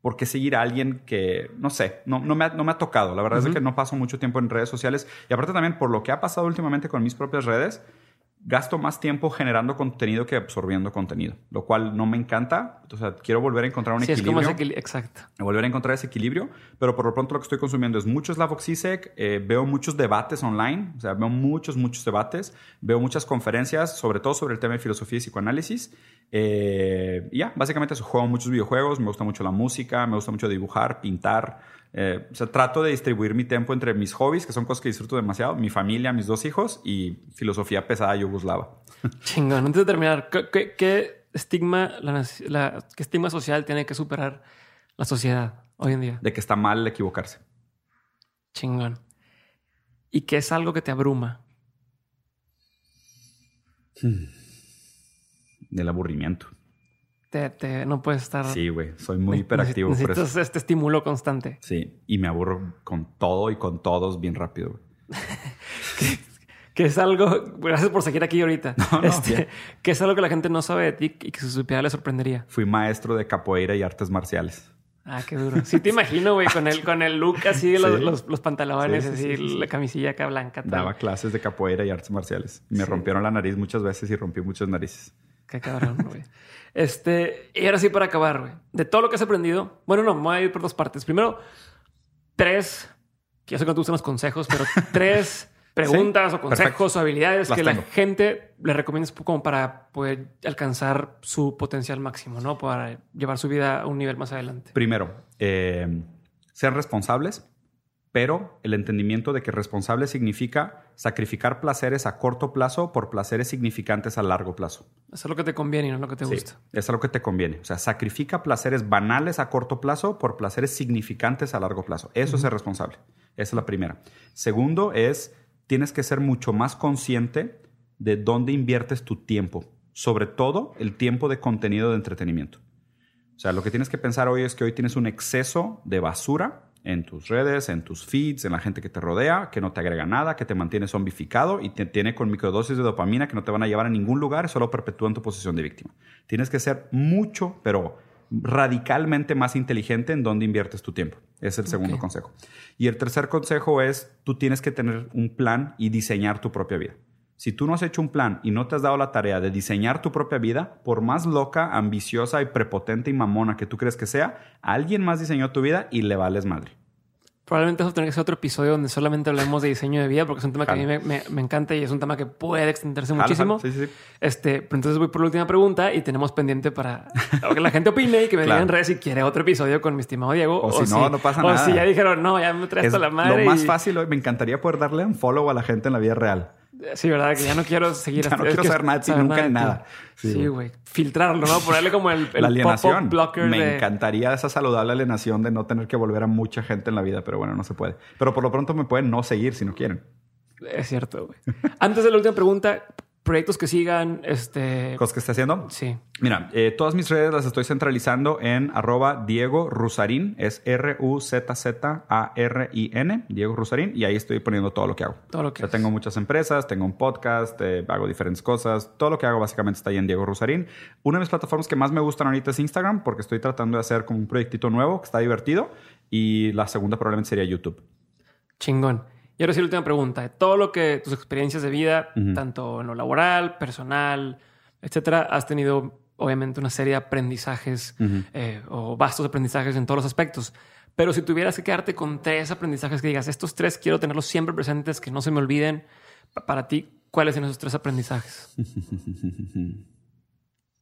por qué seguir a alguien que, no sé, no, no, me, ha, no me ha tocado. La verdad es que no paso mucho tiempo en redes sociales. Y aparte también por lo que ha pasado últimamente con mis propias redes, gasto más tiempo generando contenido que absorbiendo contenido, lo cual no me encanta. O sea, quiero volver a encontrar un equilibrio. Es como exacto. Volver a encontrar ese equilibrio, pero por lo pronto lo que estoy consumiendo es mucho Slavoj Zizek, eh, veo muchos debates online, o sea, veo muchos, muchos debates, veo muchas conferencias, sobre todo sobre el tema de filosofía y psicoanálisis. Eh, y ya, básicamente eso, juego muchos videojuegos, me gusta mucho la música, me gusta mucho dibujar, pintar, eh, o sea, trato de distribuir mi tiempo entre mis hobbies, que son cosas que disfruto demasiado, mi familia, mis dos hijos y filosofía pesada yugoslava. Chingón. Antes de terminar, ¿qué, estigma, la, ¿qué estigma social tiene que superar la sociedad hoy en día? De que está mal equivocarse. Chingón. ¿Y qué es algo que te abruma? Hmm. Del aburrimiento te, no puedes estar. Sí, güey. Soy muy hiperactivo. Necesitas este estímulo constante. Sí. Y me aburro con todo y con todos bien rápido, que, es algo. Gracias por seguir aquí ahorita. este, que es algo que la gente no sabe de ti y que su supiera le sorprendería. Fui maestro de capoeira y artes marciales. Ah, qué duro. Sí, te imagino, güey, con el, con el look así, los, los, pantalones, así, la camisilla acá blanca. Daba clases de capoeira y artes marciales. Me rompieron la nariz muchas veces y rompí muchas narices. Qué cabrón, güey. Este, y ahora sí para acabar, güey. De todo lo que has aprendido, bueno, no, me voy a ir por dos partes. Primero, tres, que ya sé que tú los consejos, pero tres preguntas o consejos o habilidades que la gente le recomiendas como para poder alcanzar su potencial máximo, ¿no? Para llevar su vida a un nivel más adelante. Primero, eh, ser responsables pero el entendimiento de que responsable significa sacrificar placeres a corto plazo por placeres significantes a largo plazo. Eso es lo que te conviene y no lo que te gusta. Eso es lo que te conviene. O sea, sacrifica placeres banales a corto plazo por placeres significantes a largo plazo. Eso es ser responsable. Esa es la primera. Segundo es, tienes que ser mucho más consciente de dónde inviertes tu tiempo, sobre todo el tiempo de contenido de entretenimiento. O sea, lo que tienes que pensar hoy es que hoy tienes un exceso de basura en tus redes, en tus feeds, en la gente que te rodea, que no te agrega nada, que te mantiene zombificado y te tiene con microdosis de dopamina que no te van a llevar a ningún lugar, solo perpetúan tu posición de víctima. Tienes que ser mucho, pero radicalmente más inteligente en dónde inviertes tu tiempo. Es el segundo consejo. Y el tercer consejo es, tú tienes que tener un plan y diseñar tu propia vida. Si tú no has hecho un plan y no te has dado la tarea de diseñar tu propia vida, por más loca, ambiciosa y prepotente y mamona que tú crees que sea, alguien más diseñó tu vida y le vales madre. Probablemente eso tendría que ser otro episodio donde solamente hablemos de diseño de vida, porque es un tema que a mí me, me- me encanta y es un tema que puede extenderse muchísimo. Sí, sí. Este, pero entonces voy por la última pregunta y tenemos pendiente para que la gente opine y que me Claro. digan en redes si quiere otro episodio con mi estimado Diego. O si no, no pasa o nada. si ya dijeron, no, ya me traes Es hasta la madre. lo más fácil hoy. Me encantaría poder darle un follow a la gente en la vida real. Sí, verdad, que ya no quiero seguir. Ya no quiero saber nada de ti, nunca ti. nada. Sí, güey. Filtrarlo, ¿no? Ponerle como el, el la pop-up alienación. blocker Me de... encantaría esa saludable alienación de no tener que volver a mucha gente en la vida, pero bueno, no se puede. Pero por lo pronto me pueden no seguir si no quieren. Es cierto, güey. Antes de la última pregunta, proyectos que sigan, este... ¿Cosas que esté haciendo? Sí. Mira, eh, todas mis redes las estoy centralizando en arroba Diego Rusarín. Es R-U-Z-Z-A-R-I-N. Diego Rusarín. Y ahí estoy poniendo todo lo que hago. Todo lo que O sea, tengo muchas empresas, tengo un podcast, eh, hago diferentes cosas. Todo lo que hago básicamente está ahí en Diego Rusarín. Una de mis plataformas que más me gustan ahorita es Instagram porque estoy tratando de hacer como un proyectito nuevo que está divertido. Y la segunda probablemente sería YouTube. Chingón. Y ahora sí, la última pregunta. De todo lo que tus experiencias de vida, tanto en lo laboral, personal, etcétera, has tenido obviamente una serie de aprendizajes eh, o vastos aprendizajes en todos los aspectos. Pero si tuvieras que quedarte con tres aprendizajes que digas, estos tres quiero tenerlos siempre presentes, que no se me olviden, pa- para ti, ¿cuáles son esos tres aprendizajes?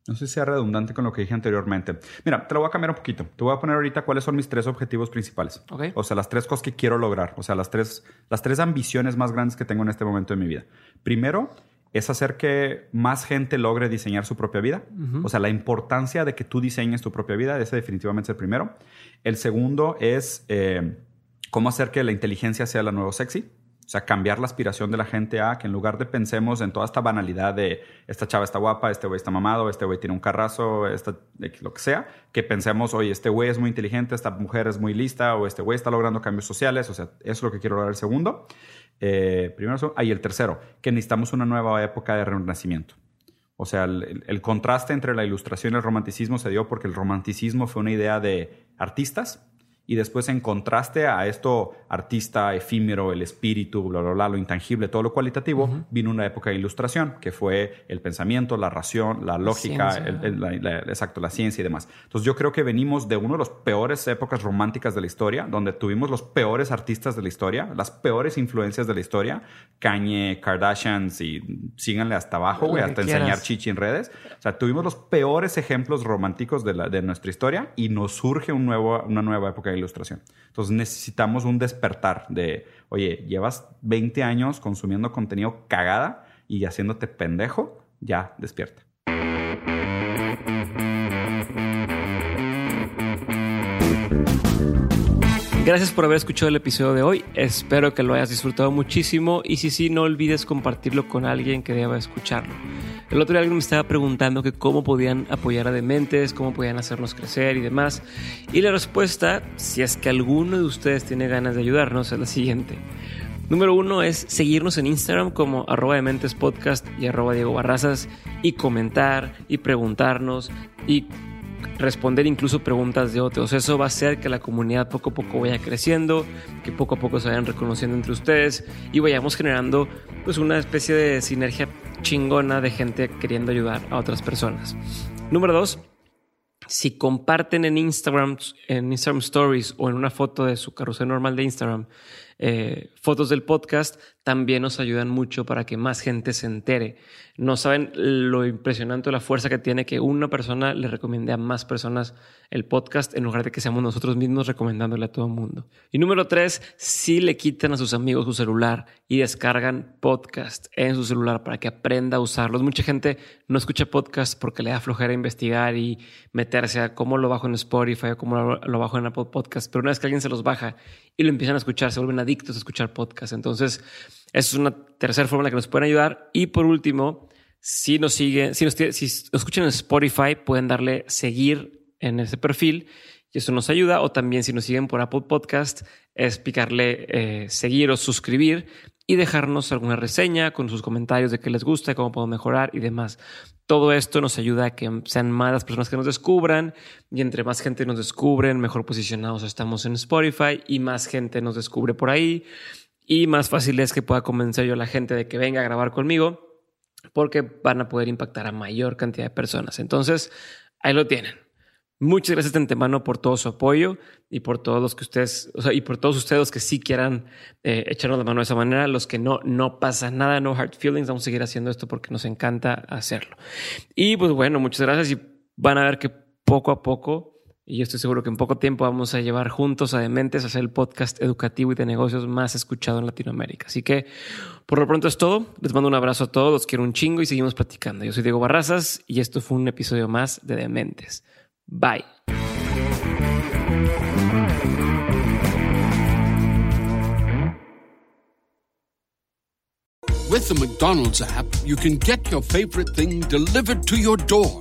No sé si sea redundante con lo que dije anteriormente. Mira, te lo voy a cambiar un poquito. Te voy a poner ahorita cuáles son mis tres objetivos principales. Ok. O sea, las tres cosas que quiero lograr. O sea, las tres, las tres ambiciones más grandes que tengo en este momento de mi vida. Primero, es hacer que más gente logre diseñar su propia vida. Ujú. O sea, la importancia de que tú diseñes tu propia vida. Ese definitivamente es el primero. El segundo es eh, cómo hacer que la inteligencia sea la nueva sexy. O sea, cambiar la aspiración de la gente a que en lugar de pensemos en toda esta banalidad de esta chava está guapa, este güey está mamado, este güey tiene un carrazo, esta, lo que sea, que pensemos, oye, este güey es muy inteligente, esta mujer es muy lista, o este güey está logrando cambios sociales. O sea, eso es lo que quiero lograr el segundo. Eh, primero. Ah, y el tercero, que necesitamos una nueva época de renacimiento. O sea, el contraste entre la ilustración y el romanticismo se dio porque el romanticismo fue una idea de artistas y después en contraste a esto artista efímero, el espíritu, bla, bla, bla, lo intangible, todo lo cualitativo, vino una época de ilustración que fue el pensamiento, la ración, la lógica, el- el- la- la- exacto, la ciencia y demás. Entonces yo creo que venimos de una de las peores épocas románticas de la historia, donde tuvimos los peores artistas de la historia, las peores influencias de la historia, Kanye, Kardashians y síganle hasta abajo, güey, hasta quieras. enseñar chichi en redes. O sea, tuvimos los peores ejemplos románticos de, la- de nuestra historia y nos surge un nuevo, una nueva época de ilustración. Entonces necesitamos un despertar de, oye, llevas 20 años consumiendo contenido cagada y haciéndote pendejo, ya despierta. Gracias por haber escuchado el episodio de hoy. Espero que lo hayas disfrutado muchísimo y si sí, no olvides compartirlo con alguien que deba escucharlo. El otro día alguien me estaba preguntando que cómo podían apoyar a Dementes, cómo podían hacernos crecer y demás. Y la respuesta, si es que alguno de ustedes tiene ganas de ayudarnos, es la siguiente. Número uno es seguirnos en Instagram como arroba Dementes Podcast y arroba Diego Barrazas y comentar y preguntarnos y responder incluso preguntas de otros. Eso va a hacer que la comunidad poco a poco vaya creciendo, que poco a poco se vayan reconociendo entre ustedes y vayamos generando pues una especie de sinergia chingona de gente queriendo ayudar a otras personas. Número dos, si comparten en Instagram, en Instagram Stories o en una foto de su carrusel normal de Instagram, eh, fotos del podcast, también nos ayudan mucho para que más gente se entere. No saben lo impresionante la fuerza que tiene que una persona le recomiende a más personas el podcast en lugar de que seamos nosotros mismos recomendándole a todo el mundo. Y número tres, si le quitan a sus amigos su celular y descargan podcast en su celular para que aprenda a usarlos. Mucha gente no escucha podcast porque le da flojera investigar y meterse a cómo lo bajo en Spotify o cómo lo bajo en Apple Podcast. Pero una vez que alguien se los baja y lo empiezan a escuchar, se vuelven adictos a escuchar podcast. Entonces, esa es una tercera forma en la que nos pueden ayudar. Y por último, si nos siguen, si nos, si escuchan en Spotify, pueden darle seguir en ese perfil y eso nos ayuda. O también si nos siguen por Apple Podcast, es picarle eh, seguir o suscribir y dejarnos alguna reseña con sus comentarios de qué les gusta, cómo puedo mejorar y demás. Todo esto nos ayuda a que sean más las personas que nos descubran y entre más gente nos descubren, mejor posicionados estamos en Spotify y más gente nos descubre por ahí y más fácil es que pueda convencer yo a la gente de que venga a grabar conmigo porque van a poder impactar a mayor cantidad de personas. Entonces, ahí lo tienen. Muchas gracias de antemano por todo su apoyo y por todos los que ustedes, o sea, y por todos ustedes que sí quieran eh, echarnos la mano de esa manera. Los que no, no pasa nada, no hard feelings. Vamos a seguir haciendo esto porque nos encanta hacerlo. Y pues bueno, muchas gracias y van a ver que poco a poco y yo estoy seguro que en poco tiempo vamos a llevar juntos a Dementes a hacer el podcast educativo y de negocios más escuchado en Latinoamérica. Así que por lo pronto es todo. Les mando un abrazo a todos, los quiero un chingo y seguimos platicando. Yo soy Diego Barrazas y esto fue un episodio más de Dementes. Bye. With the McDonald's app, you can get your favorite thing delivered to your door.